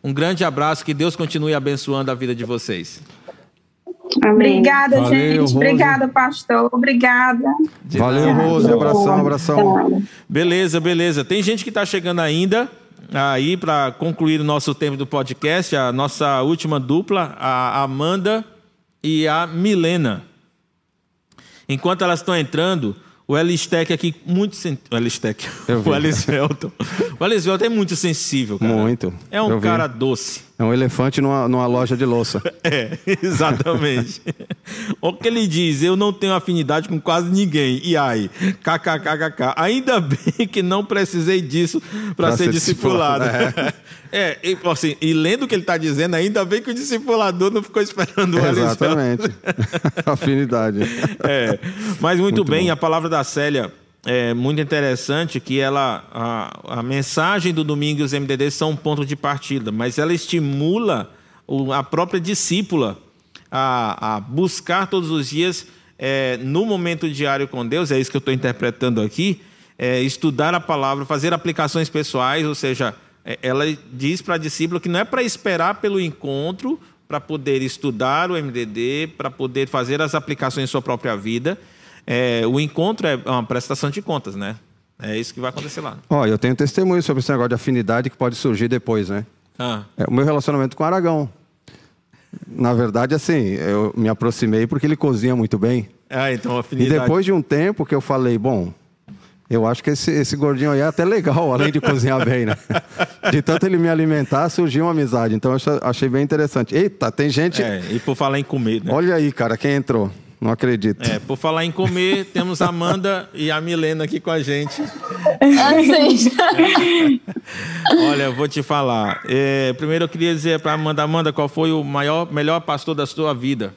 Um grande abraço, que Deus continue abençoando a vida de vocês. Obrigada, Valeu, gente. Rose. Obrigada, pastor. Obrigada. Valeu, Rose. Abração, abração. Beleza, beleza. Tem gente que está chegando ainda aí para concluir o nosso tempo do podcast. A nossa última dupla, a Amanda e a Milena. Enquanto elas estão entrando, o Elistec aqui, muito. Sen... O Elistec. O Elisvelton. O Elisvelton é muito sensível, cara. Muito. É um cara doce. É um elefante numa, numa loja de louça. é, exatamente. o que ele diz, eu não tenho afinidade com quase ninguém. E aí? KKKKK. Ainda bem que não precisei disso para ser, ser, discipulado. É. é, e, assim, e lendo o que ele está dizendo, ainda bem que o discipulador não ficou esperando o Exatamente. afinidade. É. Mas muito, muito bem, bom. a palavra da Célia é muito interessante que ela a, a mensagem do Domingos MDD são um ponto de partida, mas ela estimula o, a própria discípula a, a buscar todos os dias é, no momento diário com Deus, é isso que eu estou interpretando aqui, é, estudar a palavra, fazer aplicações pessoais, ou seja, é, ela diz para a discípula que não é para esperar pelo encontro para poder estudar o MDD, para poder fazer as aplicações em sua própria vida, é, o encontro é uma prestação de contas, né? É isso que vai acontecer lá. Ó, eu tenho testemunho sobre esse negócio de afinidade que pode surgir depois, né? Ah. É, o meu relacionamento com o Aragão. Na verdade, assim, eu me aproximei porque ele cozinha muito bem. Ah, então afinidade. E depois de um tempo que eu falei, bom, eu acho que esse, esse gordinho aí é até legal, além de cozinhar bem, né? De tanto ele me alimentar, surgiu uma amizade. Então eu achei bem interessante. Eita, tem gente. É, e por falar em comer, né? Olha aí, cara, quem entrou. Não acredito. É, por falar em comer, temos a Amanda e a Milena aqui com a gente. Olha, eu vou te falar. É, primeiro eu queria dizer para Amanda, Amanda, qual foi o maior, melhor pastor da sua vida?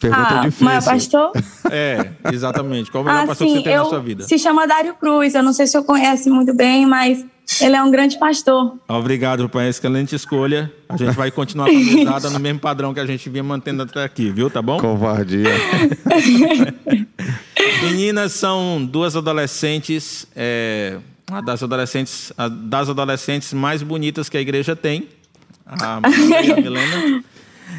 Pergunta ah, difícil. Maior pastor? É, exatamente. Qual o melhor ah, pastor sim, que você tem na sua vida? Se chama Dário Cruz. Eu não sei se eu conhece muito bem, mas Ele é um grande pastor. Obrigado, pai. Excelente escolha. A gente vai continuar com no mesmo padrão que a gente vinha mantendo até aqui, viu? Tá bom? Covardia. Meninas são duas adolescentes, é, das adolescentes, das adolescentes mais bonitas que a igreja tem, a Maria a Milena.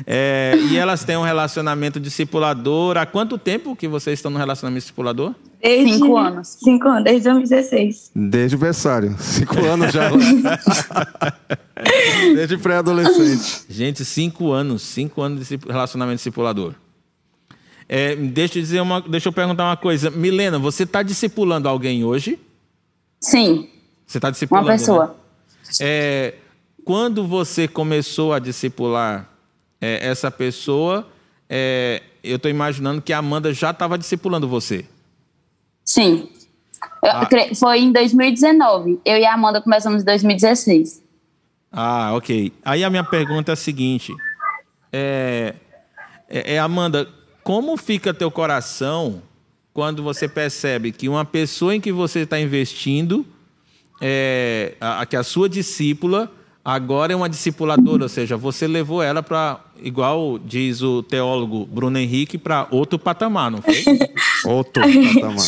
É, e elas têm um relacionamento discipulador. Há quanto tempo que vocês estão no relacionamento discipulador? Desde, cinco anos. Cinco anos, desde 2016. Desde o versário. Cinco anos já. desde pré-adolescente. Gente, cinco anos. Cinco anos de relacionamento discipulador. É, deixa, eu dizer uma, deixa eu perguntar uma coisa. Milena, você está discipulando alguém hoje? Sim. Você está discipulando? Uma pessoa. Né? É, quando você começou a discipular é, essa pessoa, é, eu estou imaginando que a Amanda já estava discipulando você. Sim. Ah. Foi em 2019. Eu e a Amanda começamos em 2016. Ah, ok. Aí a minha pergunta é a seguinte: é, é, é, Amanda, como fica teu coração quando você percebe que uma pessoa em que você está investindo, é, a, que a sua discípula agora é uma discipuladora, ou seja, você levou ela para, igual diz o teólogo Bruno Henrique, para outro patamar, não foi? outro patamar.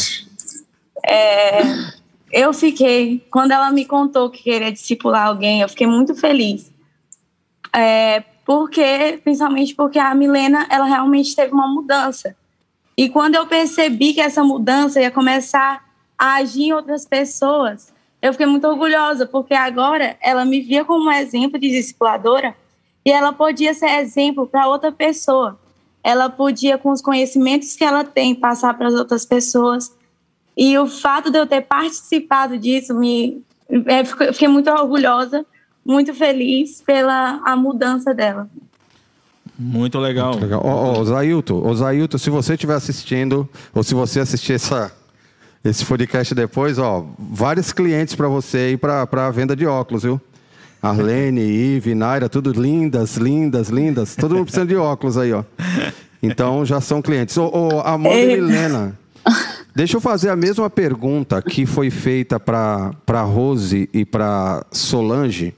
É, eu fiquei, quando ela me contou que queria discipular alguém, eu fiquei muito feliz. É, porque, principalmente porque a Milena, ela realmente teve uma mudança. E quando eu percebi que essa mudança ia começar a agir em outras pessoas, eu fiquei muito orgulhosa, porque agora ela me via como um exemplo de discipuladora e ela podia ser exemplo para outra pessoa. Ela podia, com os conhecimentos que ela tem, passar para as outras pessoas. E o fato de eu ter participado disso, me, é, fiquei muito orgulhosa, muito feliz pela a mudança dela. Muito legal. Muito legal. Ô, ô, Zailton, ô, Zailton, se você estiver assistindo, ou se você assistir essa, esse podcast depois, ó, vários clientes para você aí para a venda de óculos, viu? Arlene, Ive, Naira, tudo lindas, lindas, lindas. Todo mundo precisa de óculos aí, ó. Então já são clientes. Ô, ô Amanda e Milena, deixa eu fazer a mesma pergunta que foi feita para Rose e para Solange.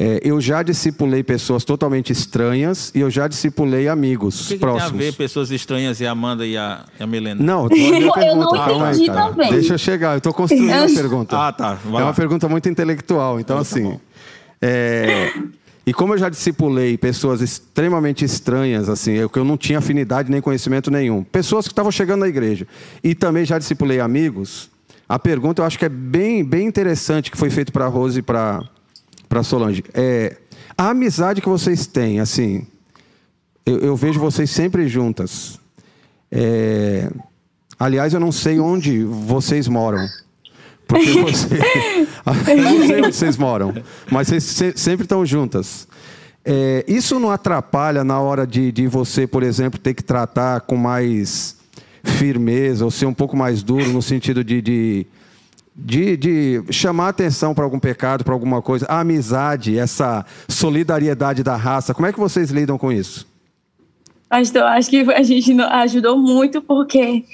É, eu já discipulei pessoas totalmente estranhas e eu já discipulei amigos o que próximos. tem a ver pessoas estranhas e a Amanda e a, e a Milena? Não, eu, pergunta, eu não entendi aí, também. Deixa eu chegar, eu estou construindo a pergunta. Ah, tá. Vai é uma pergunta muito intelectual, então tá assim. É, e como eu já discipulei pessoas extremamente estranhas, assim, eu, que eu não tinha afinidade nem conhecimento nenhum, pessoas que estavam chegando na igreja, e também já discipulei amigos, a pergunta eu acho que é bem, bem interessante que foi feito para a Rose e para para Solange. É, a amizade que vocês têm, assim, eu, eu vejo vocês sempre juntas. É, aliás, eu não sei onde vocês moram. Porque você, não sei onde vocês moram, mas vocês se, sempre estão juntas. É, isso não atrapalha na hora de, de você, por exemplo, ter que tratar com mais firmeza ou ser um pouco mais duro no sentido de, de de, de chamar atenção para algum pecado, para alguma coisa, a amizade, essa solidariedade da raça, como é que vocês lidam com isso? Pastor, acho que a gente ajudou muito porque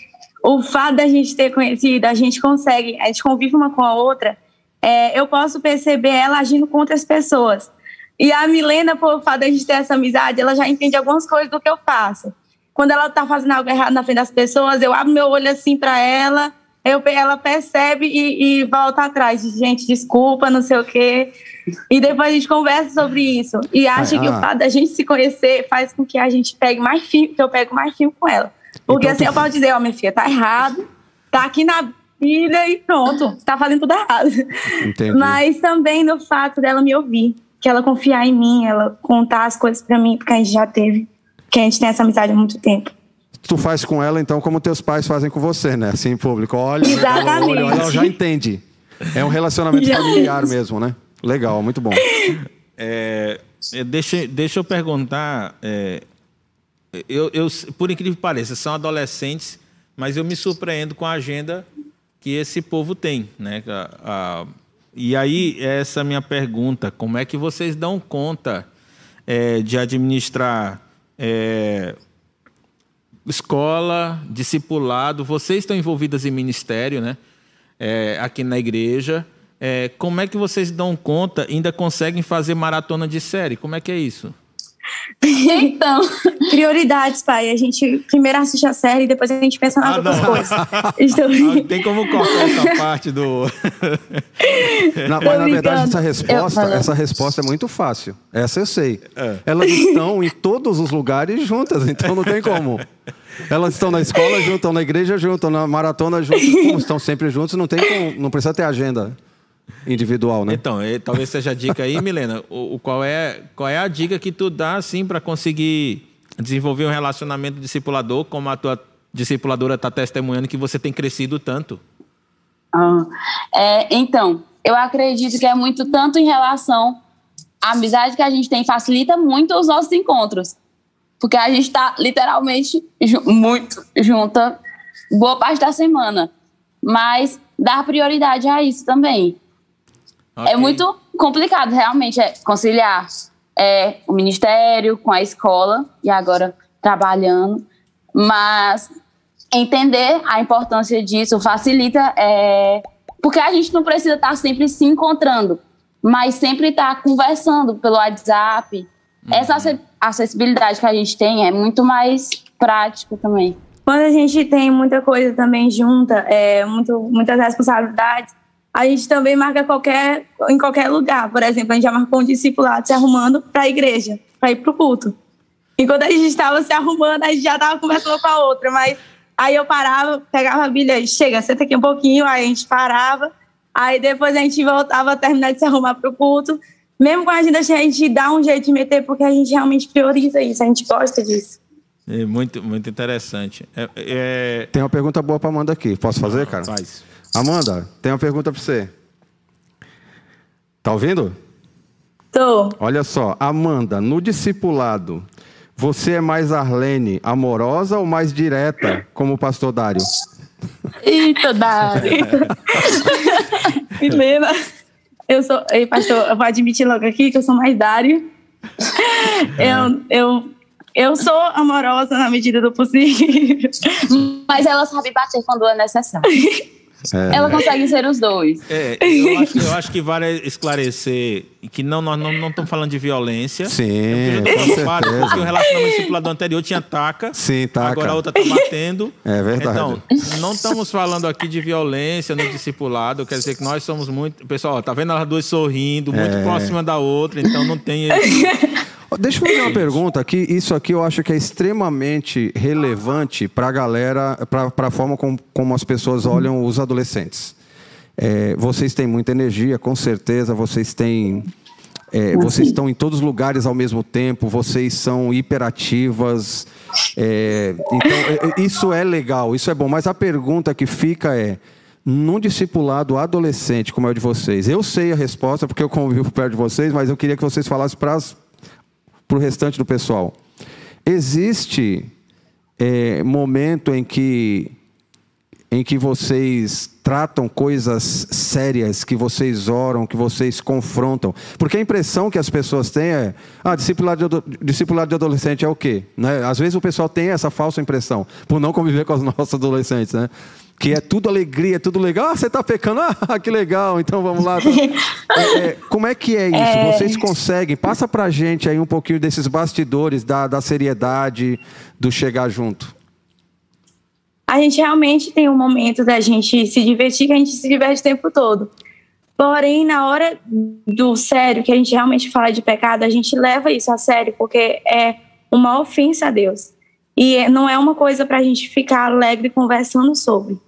o fato da gente ter conhecido, a gente consegue, a gente convive uma com a outra, é, eu posso perceber ela agindo com outras pessoas. E a Milena, por fato da gente ter essa amizade, ela já entende algumas coisas do que eu faço. Quando ela está fazendo algo errado na frente das pessoas, eu abro meu olho assim para ela eu, ela percebe e, e, volta atrás. Gente, desculpa, não sei o quê. E depois a gente conversa sobre isso. E acha ah, que ah. o fato da gente se conhecer faz com que a gente pegue mais fio, que eu pego mais fio com ela. Porque então, assim, tu... eu posso dizer, ó, oh, minha filha, tá errado, tá aqui na Bíblia e pronto, tá fazendo tudo errado. Entendi. Mas também no fato dela me ouvir, que ela confiar em mim, ela contar as coisas para mim, porque a gente já teve, que a gente tem essa amizade há muito tempo tu faz com ela, então, como teus pais fazem com você, né? Assim, em público. Olha, Exatamente. Olha, ela já entende. É um relacionamento familiar mesmo, né? Legal, muito bom. É, é, deixa, deixa eu perguntar. É, eu, eu, por incrível que pareça, são adolescentes, mas eu me surpreendo com a agenda que esse povo tem, né? A, a, e aí, essa é a minha pergunta: como é que vocês dão conta é, de administrar é, escola, discipulado, vocês estão envolvidas em ministério, né? É, aqui na igreja. É, como é que vocês dão conta, ainda conseguem fazer maratona de série? Como é que é isso? Então, prioridades, pai. A gente primeiro assiste a série e depois a gente pensa nas ah, outras não. coisas. Então... Não, tem como cortar essa parte do. não, mas na verdade, essa resposta, essa resposta é muito fácil. Essa eu sei. É. Elas estão em todos os lugares juntas, então não tem como. Elas estão na escola juntas, estão na igreja juntas, na maratona juntas, como estão sempre juntos, não tem como, não precisa ter agenda individual, né? Então, e, talvez seja a dica aí, Milena. O, o, qual, é, qual é a dica que tu dá, assim, para conseguir desenvolver um relacionamento discipulador, como a tua discipuladora está testemunhando que você tem crescido tanto? Ah, é, então, eu acredito que é muito tanto em relação à amizade que a gente tem, facilita muito os nossos encontros. Porque a gente está literalmente ju muito junta boa parte da semana. Mas dar prioridade a isso também. Okay. É muito complicado, realmente, é conciliar é, o ministério com a escola e agora trabalhando, mas entender a importância disso facilita, é, porque a gente não precisa estar sempre se encontrando, mas sempre estar conversando pelo WhatsApp. Uhum. Essa acessibilidade que a gente tem é muito mais prático também. Quando a gente tem muita coisa também junta, é, muito, muitas responsabilidades, a gente também marca qualquer, em qualquer lugar. Por exemplo, a gente já marcou um discipulado se arrumando para a igreja, para ir para o culto. Enquanto a gente estava se arrumando, a gente já estava conversando com a outra, mas aí eu parava, pegava a Bíblia e chega, senta aqui um pouquinho, aí a gente parava, aí depois a gente voltava a terminar de se arrumar para o culto. Mesmo com a gente, a gente dá um jeito de meter, porque a gente realmente prioriza isso, a gente gosta disso. É muito, muito interessante. É, é... Tem uma pergunta boa para Amanda aqui. Posso fazer, cara? Faz. Amanda, tem uma pergunta para você. Tá ouvindo? Tô. Olha só, Amanda, no discipulado, você é mais Arlene, amorosa ou mais direta, como o pastor Dário? Eita, Dário. Helena, eu sou. Ei, pastor, eu vou admitir logo aqui que eu sou mais Dário. Eu, eu, eu sou amorosa na medida do possível. Mas ela sabe bater quando é necessário. É. Ela consegue ser os dois. É, eu, acho, eu, acho, que vale esclarecer que não, nós não, não estamos falando de violência. Sim, eu porque o relacionamento discipulador anterior tinha taca. Sim, taca. Agora a outra está batendo. É verdade. Então, não estamos falando aqui de violência no discipulado. Quer dizer que nós somos muito... Pessoal, tá vendo as duas sorrindo, muito é. próxima da outra, então não tem... Deixa eu fazer uma pergunta aqui. Isso aqui eu acho que é extremamente relevante para a galera, para a forma como, como, as pessoas olham os adolescentes. É, vocês têm muita energia, com certeza. Vocês têm. É, vocês estão em todos os lugares ao mesmo tempo, vocês são hiperativas. É, então, é, é, isso é legal, isso é bom. Mas a pergunta que fica é: num discipulado adolescente como é o de vocês, eu sei a resposta porque eu convivo perto de vocês, mas eu queria que vocês falassem para as para o restante do pessoal. Existe é, momento em que em que vocês tratam coisas sérias, que vocês oram, que vocês confrontam. Porque a impressão que as pessoas têm é, ah, discipulado de, discipulado de adolescente é o quê? Né? Às vezes o pessoal tem essa falsa impressão, por não conviver com os nossos adolescentes, né? Que é tudo alegria, é tudo legal. Ah, você está pecando, ah, que legal, então vamos lá. É, é, como é que é isso? É... Vocês conseguem? Passa para a gente aí um pouquinho desses bastidores, da, da seriedade, do chegar junto. A gente realmente tem um momento da gente se divertir, que a gente se diverte o tempo todo. Porém, na hora do sério, que a gente realmente fala de pecado, a gente leva isso a sério, porque é uma ofensa a Deus. E não é uma coisa para a gente ficar alegre conversando sobre.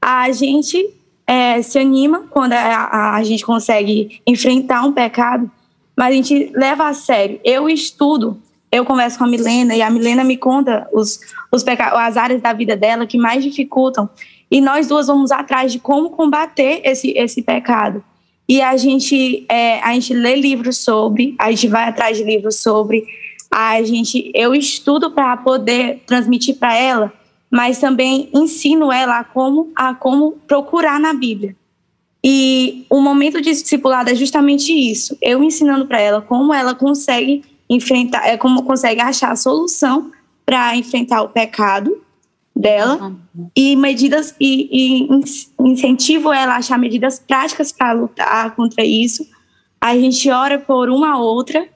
A gente é, se anima quando a, a, a, gente consegue enfrentar um pecado, mas a gente leva a sério. Eu estudo, eu converso com a Milena e a Milena me conta os, os as áreas da vida dela que mais dificultam. E nós duas vamos atrás de como combater esse, esse pecado. E a gente, é, a gente lê livros sobre, a gente vai atrás de livros sobre, a gente, eu estudo para poder transmitir para ela, mas também ensino ela a como, a como procurar na Bíblia. E o momento de discipulado é justamente isso. Eu ensinando para ela como ela consegue enfrentar, é como consegue achar a solução para enfrentar o pecado dela e medidas e, e incentivo ela a achar medidas práticas para lutar contra isso. A gente ora por uma outra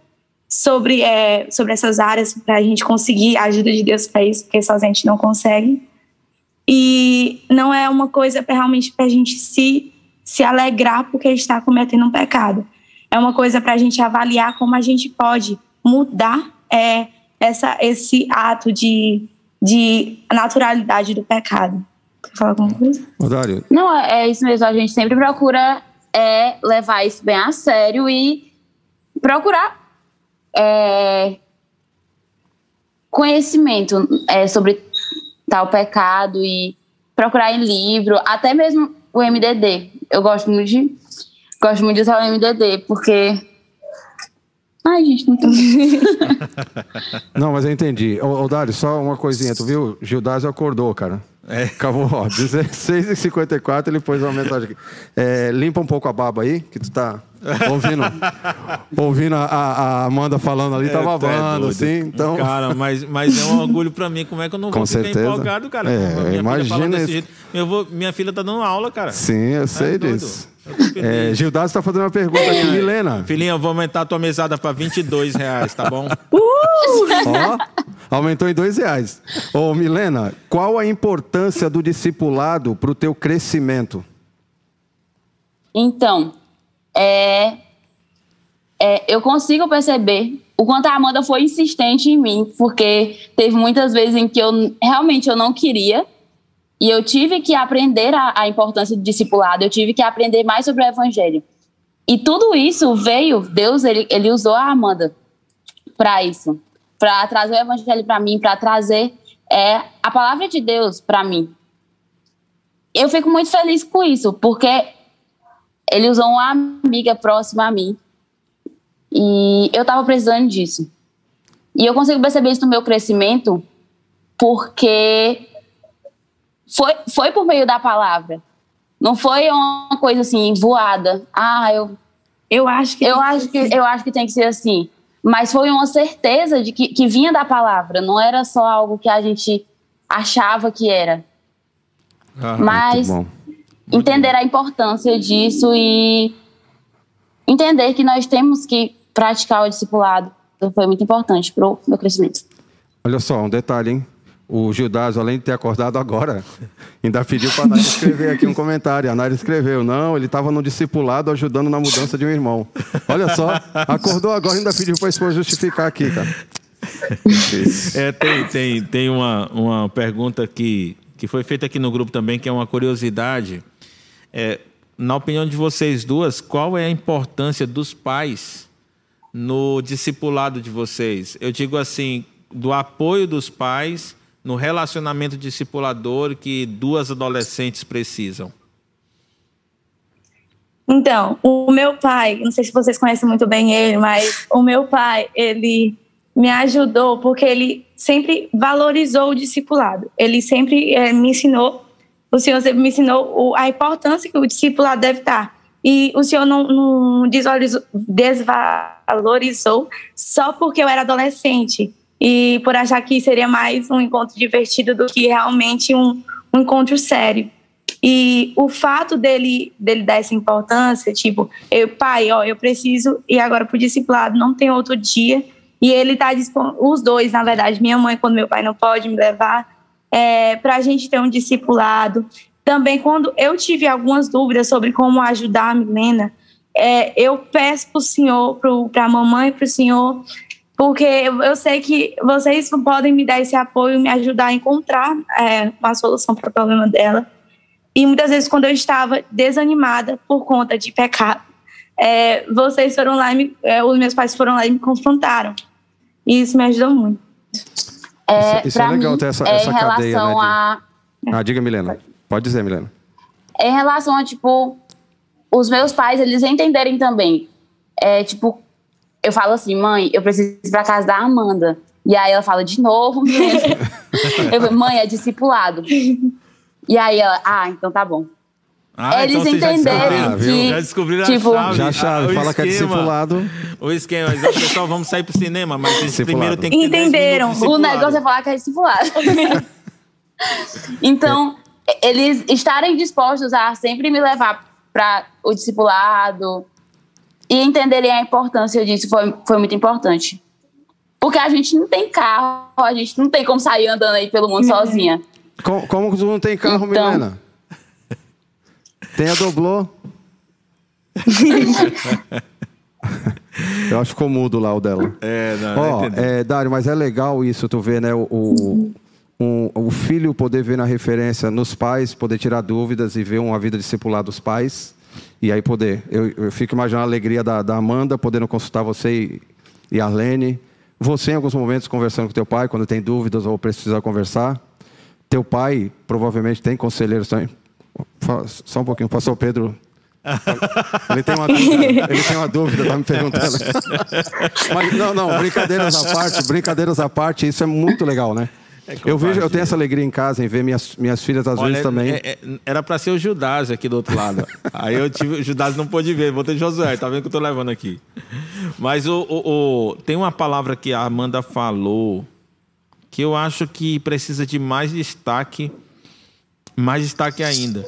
sobre, é, sobre essas áreas para a gente conseguir a ajuda de Deus para isso, porque só a gente não consegue. E não é uma coisa pra, realmente para a gente se, se alegrar porque está cometendo um pecado. É uma coisa para a gente avaliar como a gente pode mudar é, essa, esse ato de, de naturalidade do pecado. Quer falar alguma coisa? Dário, Não, é é isso mesmo. A gente sempre procura é, levar isso bem a sério e procurar é, conhecimento é, sobre tal pecado e procurar em livro, até mesmo o MDD. Eu gosto muito de gosto muito de usar o MDD porque Ai, gente, não tô... Não, mas eu entendi. Ô, ô Dário, só uma coisinha. Tu viu? Gildásio acordou, cara. É. Acabou, ó. 16h54, ele pôs uma mensagem aqui. É, limpa um pouco a baba aí, que tu tá ouvindo. ouvindo a, a- Amanda falando ali, tá É, é babando, doido. assim. Então. Cara, mas, mas é um orgulho pra mim. Como é que eu não vou Com ficar certeza. empolgado, cara? É, minha imagina filha falando desse isso. jeito. Eu vou, minha filha tá dando aula, cara. Sim, eu sei doido. disso. É, Gildásio tá fazendo uma pergunta aqui, Milena. Filhinha, eu vou aumentar a tua mesada pra 22 reais, tá bom? Ó, aumentou em dois reais. Ô, Milena, qual a importância do discipulado pro teu crescimento? Então, é, é, eu consigo perceber o quanto a Amanda foi insistente em mim, porque teve muitas vezes em que eu realmente eu não queria e eu tive que aprender a, a importância do discipulado, eu tive que aprender mais sobre o evangelho. E tudo isso veio, Deus, ele, ele usou a Amanda para isso, para trazer o evangelho para mim, para trazer é, a palavra de Deus para mim. Eu fico muito feliz com isso, porque ele usou uma amiga próxima a mim. E eu tava precisando disso. E eu consigo perceber isso no meu crescimento porque foi, foi por meio da palavra. Não foi uma coisa assim, voada. Ah, eu, Eu acho que eu, acho, que, eu acho que tem que ser assim. Mas foi uma certeza de que, que vinha da palavra. Não era só algo que a gente achava que era. Mas Muito bom. entender a importância disso e entender que nós temos que praticar o discipulado foi muito importante para o meu crescimento. Olha só, um detalhe, hein? O Gildásio, além de ter acordado agora, ainda pediu para a Naira escrever aqui um comentário. A Naira escreveu, não, ele estava no discipulado ajudando na mudança de um irmão. Olha só, acordou agora e ainda pediu para a esposa justificar aqui, cara. É, tem, tem, tem uma, uma pergunta que, que foi feita aqui no grupo também, que é uma curiosidade. É, na opinião de vocês duas, qual é a importância dos pais no discipulado de vocês? Eu digo assim, do apoio dos pais no relacionamento discipulador que duas adolescentes precisam. Então, o meu pai, não sei se vocês conhecem muito bem ele, mas o meu pai, ele me ajudou porque ele sempre valorizou o discipulado. Ele sempre eh, me ensinou, o Senhor sempre me ensinou a importância que o discipulado deve estar. E o Senhor não, não desvalorizou só porque eu era adolescente e por achar que seria mais um encontro divertido do que realmente um, um encontro sério. E o fato dele, dele dar essa importância, tipo, eu, pai, ó, eu preciso ir agora pro discipulado, não tem outro dia. E ele tá os dois, na verdade, minha mãe, quando meu pai não pode me levar, é, para a gente ter um discipulado. Também, quando eu tive algumas dúvidas sobre como ajudar a Milena, é, eu peço pro senhor, para a mamãe pro senhor, porque eu, sei que vocês podem me dar esse apoio, me ajudar a encontrar é, uma solução para o problema dela. E muitas vezes, quando eu estava desanimada por conta de pecado, é, vocês foram lá, e me, é, os meus pais foram lá e me confrontaram. E isso me ajudou muito. É, Isso- isso é legal mim, ter essa- é essa em cadeia, relação né, de- a Ah, diga, Milena. Pode dizer, Milena. em relação a, tipo, os meus pais, eles entenderem também. É, tipo, eu falo assim, mãe, eu preciso ir pra casa da Amanda. E aí ela fala, de novo, menina. eu falo, mãe, é discipulado. E aí ela, ah, então tá bom. Ah, Eles vocês já entenderam que, já descobriram tipo, a chave. Já a chave, Ah, o fala que é esquema. discipulado. O esquema, mas, pessoal, vamos sair pro cinema, mas primeiro tem que ter 10 Entenderam. O negócio é falar que é discipulado. Então, eles estarem dispostos a sempre me levar para o discipulado e entenderem a importância disso foi, foi muito importante. Porque a gente não tem carro, a gente não tem como sair andando aí pelo mundo sozinha. Como, como tu não tem carro, Então. Milena? Tem a doblô? Eu acho que ficou mudo lá o dela. É, não, entendi. é, Dário, mas é legal isso, tu vê, né? O, o, um- o filho poder ver na referência nos pais, poder tirar dúvidas e ver uma vida discipular dos pais. E aí poder. Eu, eu fico imaginando a alegria da, da Amanda, podendo consultar você e, e a Arlene. Você, em alguns momentos, conversando com teu pai, quando tem dúvidas ou precisa conversar. Teu pai provavelmente tem conselheiros também. Só um pouquinho, pastor Pedro. Ele tem uma dúvida, ele tem uma dúvida, tá me perguntando. Mas, não, não, brincadeiras à parte, brincadeiras à parte, isso é muito legal, né? Eu vejo, eu tenho essa alegria em casa em ver minhas, minhas filhas às Olha, vezes também. é- é- era pra ser o Judas aqui do outro lado. Aí eu tive, o Judas não pôde ver, botei Josué, tá vendo que eu tô levando aqui. Mas o, o- o- tem uma palavra que a Amanda falou que eu acho que precisa de mais destaque, mais destaque ainda.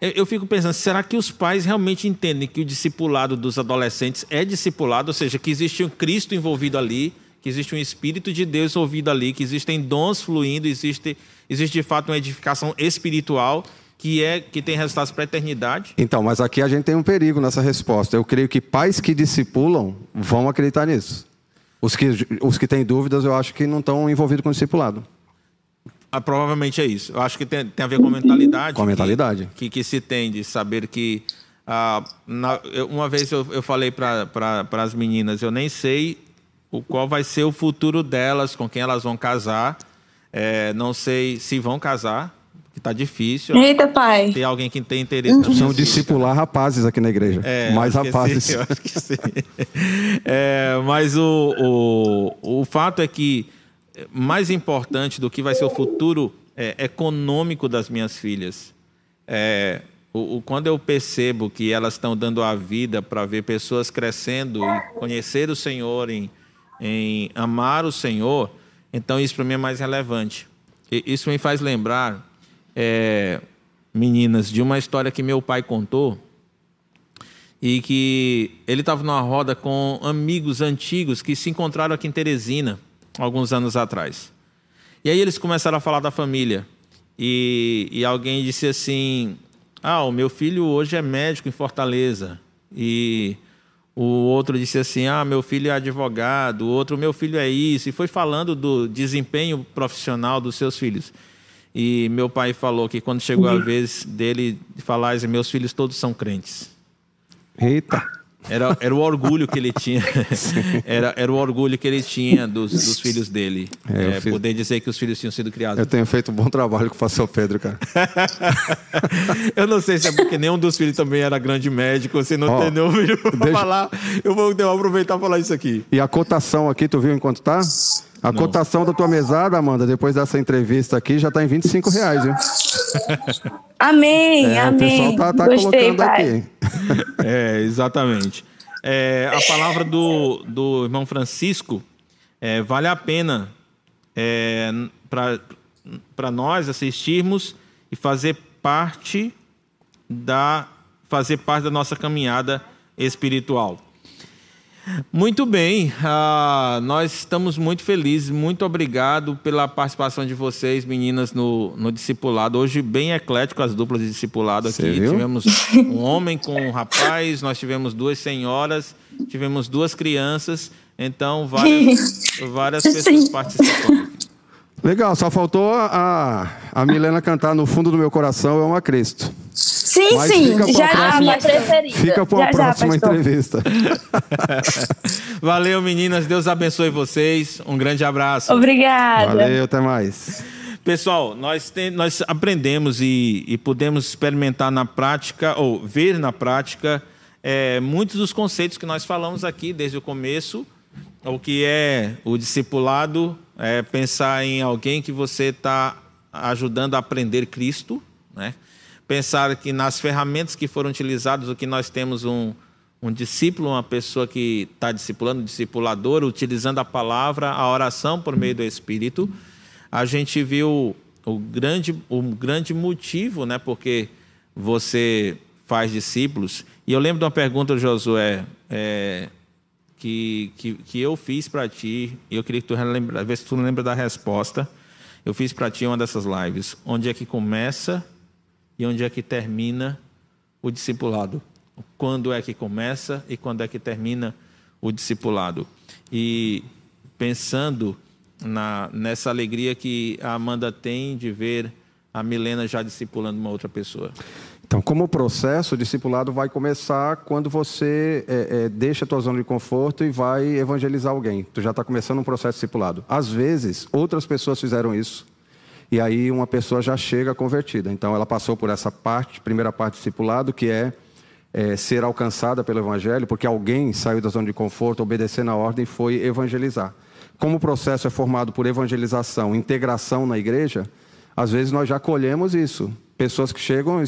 Eu, eu fico pensando, será que os pais realmente entendem que o discipulado dos adolescentes é discipulado, ou seja, que existe um Cristo envolvido ali, que existe um Espírito de Deus envolvido ali, que existem dons fluindo, existe, existe de fato uma edificação espiritual que é que tem resultados para a eternidade? Então, mas aqui a gente tem um perigo nessa resposta. Eu creio que pais que discipulam vão acreditar nisso. Os que, os que têm dúvidas, eu acho que não estão envolvidos com o discipulado. Ah, provavelmente é isso. Eu acho que tem, tem a ver com a mentalidade. Com a que- mentalidade. Que, que, se tem de saber que. ah, na- eu- uma vez eu, eu falei para pra, as meninas: eu nem sei o qual vai ser o futuro delas, com quem elas vão casar. É, não sei se vão casar, que está difícil. Eita, pai. Tem alguém que tem interesse nas São discipular rapazes aqui na igreja. É, Mais rapazes. sim, eu acho que sim. É, mas o, o, o fato é que mais importante do que vai ser o futuro é, econômico das minhas filhas. É, o, o- quando eu percebo que elas estão dando a vida para ver pessoas crescendo e conhecer o Senhor, em, em amar o Senhor, então isso para mim é mais relevante. E isso me faz lembrar, é, meninas, de uma história que meu pai contou e que ele estava numa roda com amigos antigos que se encontraram aqui em Teresina alguns anos atrás. E aí eles começaram a falar da família. E, e alguém disse assim: Ah, o meu filho hoje é médico em Fortaleza. E o outro disse assim: Ah, meu filho é advogado. O outro, meu filho é isso. E foi falando do desempenho profissional dos seus filhos. E meu pai falou que quando chegou a vez dele falar, meus filhos todos são crentes. Eita. Era, era o orgulho que ele tinha. Era, era o orgulho que ele tinha dos, dos filhos dele. É, É, fiz- Poder dizer que os filhos tinham sido criados. Eu tenho feito um bom trabalho com o pastor Pedro, cara. Eu não sei se é porque nenhum dos filhos também era grande médico, se não Ó, tem nenhum filho pra deixa- falar. Eu vou, eu vou aproveitar e falar isso aqui. E a cotação aqui, tu viu enquanto tá? A cotação da tua mesada, Amanda, depois dessa entrevista aqui, já tá em 25 reais, viu? Amém, É, o amém. pessoal tá, tá Gostei, colocando pai. aqui. É, exatamente. É, a palavra do, do irmão Francisco é, vale a pena é, para nós assistirmos e fazer parte da fazer parte da nossa caminhada espiritual. Muito bem, ah, nós estamos muito felizes, muito obrigado pela participação de vocês, meninas, no, no discipulado. Hoje, bem eclético as duplas de discipulado aqui. Tivemos um homem com um rapaz, nós tivemos duas senhoras, tivemos duas crianças, então várias, várias pessoas participando. Legal, só faltou a, a Milena cantar No Fundo do Meu Coração é uma Cristo. Sim, Mas sim. Já, próxima- A minha preferida. Fica para uma Já, já, próxima pastor. entrevista. Valeu, meninas. Deus abençoe vocês. Um grande abraço. Obrigada. Valeu, até mais. Pessoal, nós, tem- nós aprendemos e, e podemos experimentar na prática, ou ver na prática, é, muitos dos conceitos que nós falamos aqui desde o começo. O que é o discipulado, é pensar em alguém que você está ajudando a aprender Cristo, né? pensar que nas ferramentas que foram utilizadas, o que nós temos um, um discípulo, uma pessoa que está discipulando, um discipulador, utilizando a palavra, a oração por meio do Espírito. A gente viu o grande, o grande motivo, né? Porque você faz discípulos. E eu lembro de uma pergunta, Josué, é, que, que, que eu fiz para ti, e eu queria que tu lembra, ver se tu lembra da resposta. Eu fiz para ti uma dessas lives. Onde é que começa e onde é que termina o discipulado? Quando é que começa e quando é que termina o discipulado? E pensando na, nessa alegria que a Amanda tem de ver a Milena já discipulando uma outra pessoa. Então, como processo, o discipulado vai começar quando você é, é, deixa a tua zona de conforto e vai evangelizar alguém. Tu já está começando um processo discipulado. Às vezes, outras pessoas fizeram isso e aí uma pessoa já chega convertida. Então, ela passou por essa parte, primeira parte do discipulado, que é, é ser alcançada pelo evangelho, porque alguém saiu da zona de conforto, obedecendo a ordem foi evangelizar. Como o processo é formado por evangelização, integração na igreja, às vezes nós já colhemos isso. Pessoas que chegam,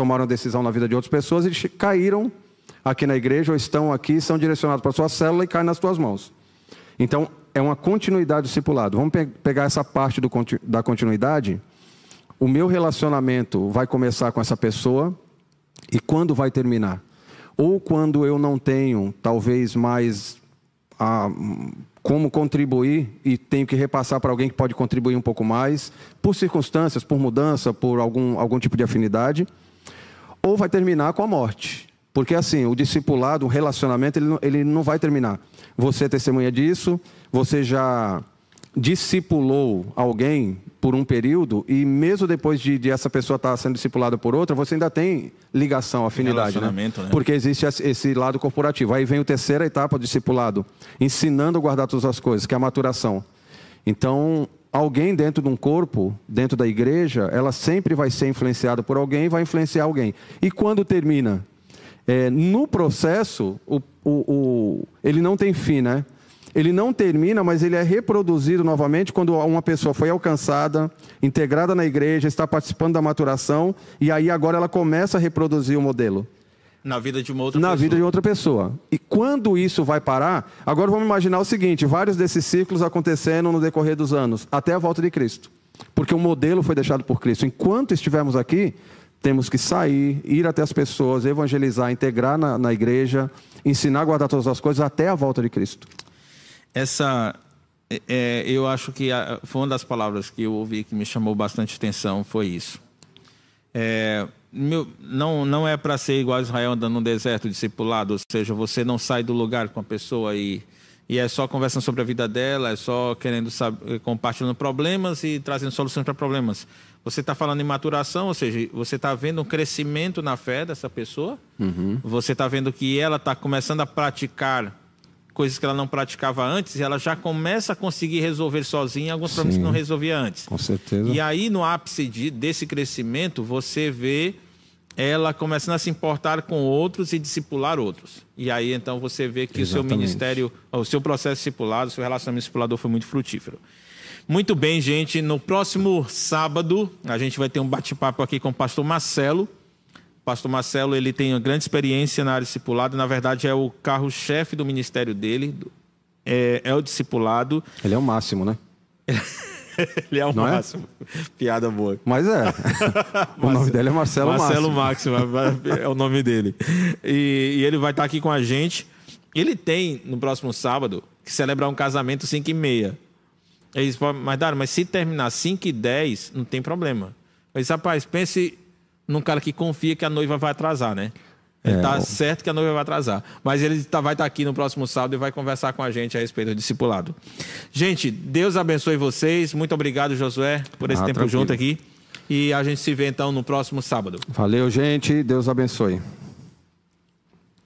tomaram decisão na vida de outras pessoas e caíram aqui na igreja ou estão aqui, são direcionados para a sua célula e caem nas tuas mãos. Então, é uma continuidade discipulado. Vamos pe pegar essa parte do, da continuidade. O meu relacionamento vai começar com essa pessoa e quando vai terminar? Ou quando eu não tenho, talvez, mais a, como contribuir e tenho que repassar para alguém que pode contribuir um pouco mais, por circunstâncias, por mudança, por algum, algum tipo de afinidade, ou vai terminar com a morte. Porque assim, o discipulado, o relacionamento, ele não, ele não vai terminar. Você é testemunha disso, você já discipulou alguém por um período e mesmo depois de, de essa pessoa estar sendo discipulada por outra, você ainda tem ligação, afinidade, né? né? Porque existe esse lado corporativo. Aí vem a terceira etapa do discipulado, ensinando a guardar todas as coisas, que é a maturação. Então, alguém dentro de um corpo, dentro da igreja, ela sempre vai ser influenciada por alguém e vai influenciar alguém. E quando termina? É, no processo, o, o, o, ele não tem fim, né? ele não termina, mas ele é reproduzido novamente quando uma pessoa foi alcançada, integrada na igreja, está participando da maturação, e aí agora ela começa a reproduzir o modelo. Na vida de uma outra na pessoa. Vida de outra pessoa. E quando isso vai parar, agora vamos imaginar o seguinte: vários desses ciclos acontecendo no decorrer dos anos, até a volta de Cristo. Porque o modelo foi deixado por Cristo. Enquanto estivermos aqui, temos que sair, ir até as pessoas, evangelizar, integrar na, na igreja, ensinar a guardar todas as coisas até a volta de Cristo essa é, é, eu acho que a, foi uma das palavras que eu ouvi que me chamou bastante atenção foi isso. É, meu, não, não é para ser igual a Israel andando no deserto discipulado, ou seja, você não sai do lugar com a pessoa e, e é só conversando sobre a vida dela, é só querendo saber, compartilhando problemas e trazendo soluções para problemas. Você está falando em maturação, ou seja, você está vendo um crescimento na fé dessa pessoa, uhum. você está vendo que ela está começando a praticar coisas que ela não praticava antes, e ela já começa a conseguir resolver sozinha alguns problemas que não resolvia antes. Com certeza. E aí, no ápice de, desse crescimento, você vê ela começando a se importar com outros e discipular outros. E aí, então, você vê que Exatamente. o seu ministério, o seu processo discipulado, o seu relacionamento discipulador foi muito frutífero. Muito bem, gente. No próximo sábado, a gente vai ter um bate-papo aqui com o pastor Marcelo pastor Marcelo ele tem uma grande experiência na área discipulado, na verdade é o carro-chefe do ministério dele, é, é, o discipulado. Ele é o máximo, né? ele é o Não é? máximo. É? Piada boa. Mas é. o nome dele é Marcelo, Marcelo Máximo. Máximo é o nome dele. E, e, ele vai estar aqui com a gente. Ele tem, no próximo sábado, que celebrar um casamento 5 e meia. Eles mas Dário, mas se terminar 5 e 10, não tem problema. Mas, rapaz, pense num cara que confia que a noiva vai atrasar, né? Ele é, tá certo que a noiva vai atrasar. Mas ele tá, vai estar tá aqui no próximo sábado e vai conversar com a gente a respeito do discipulado. Gente, Deus abençoe vocês. Muito obrigado, Josué, por esse ah, tempo tranquilo. junto aqui. E a gente se vê então no próximo sábado. Valeu, gente. Deus abençoe.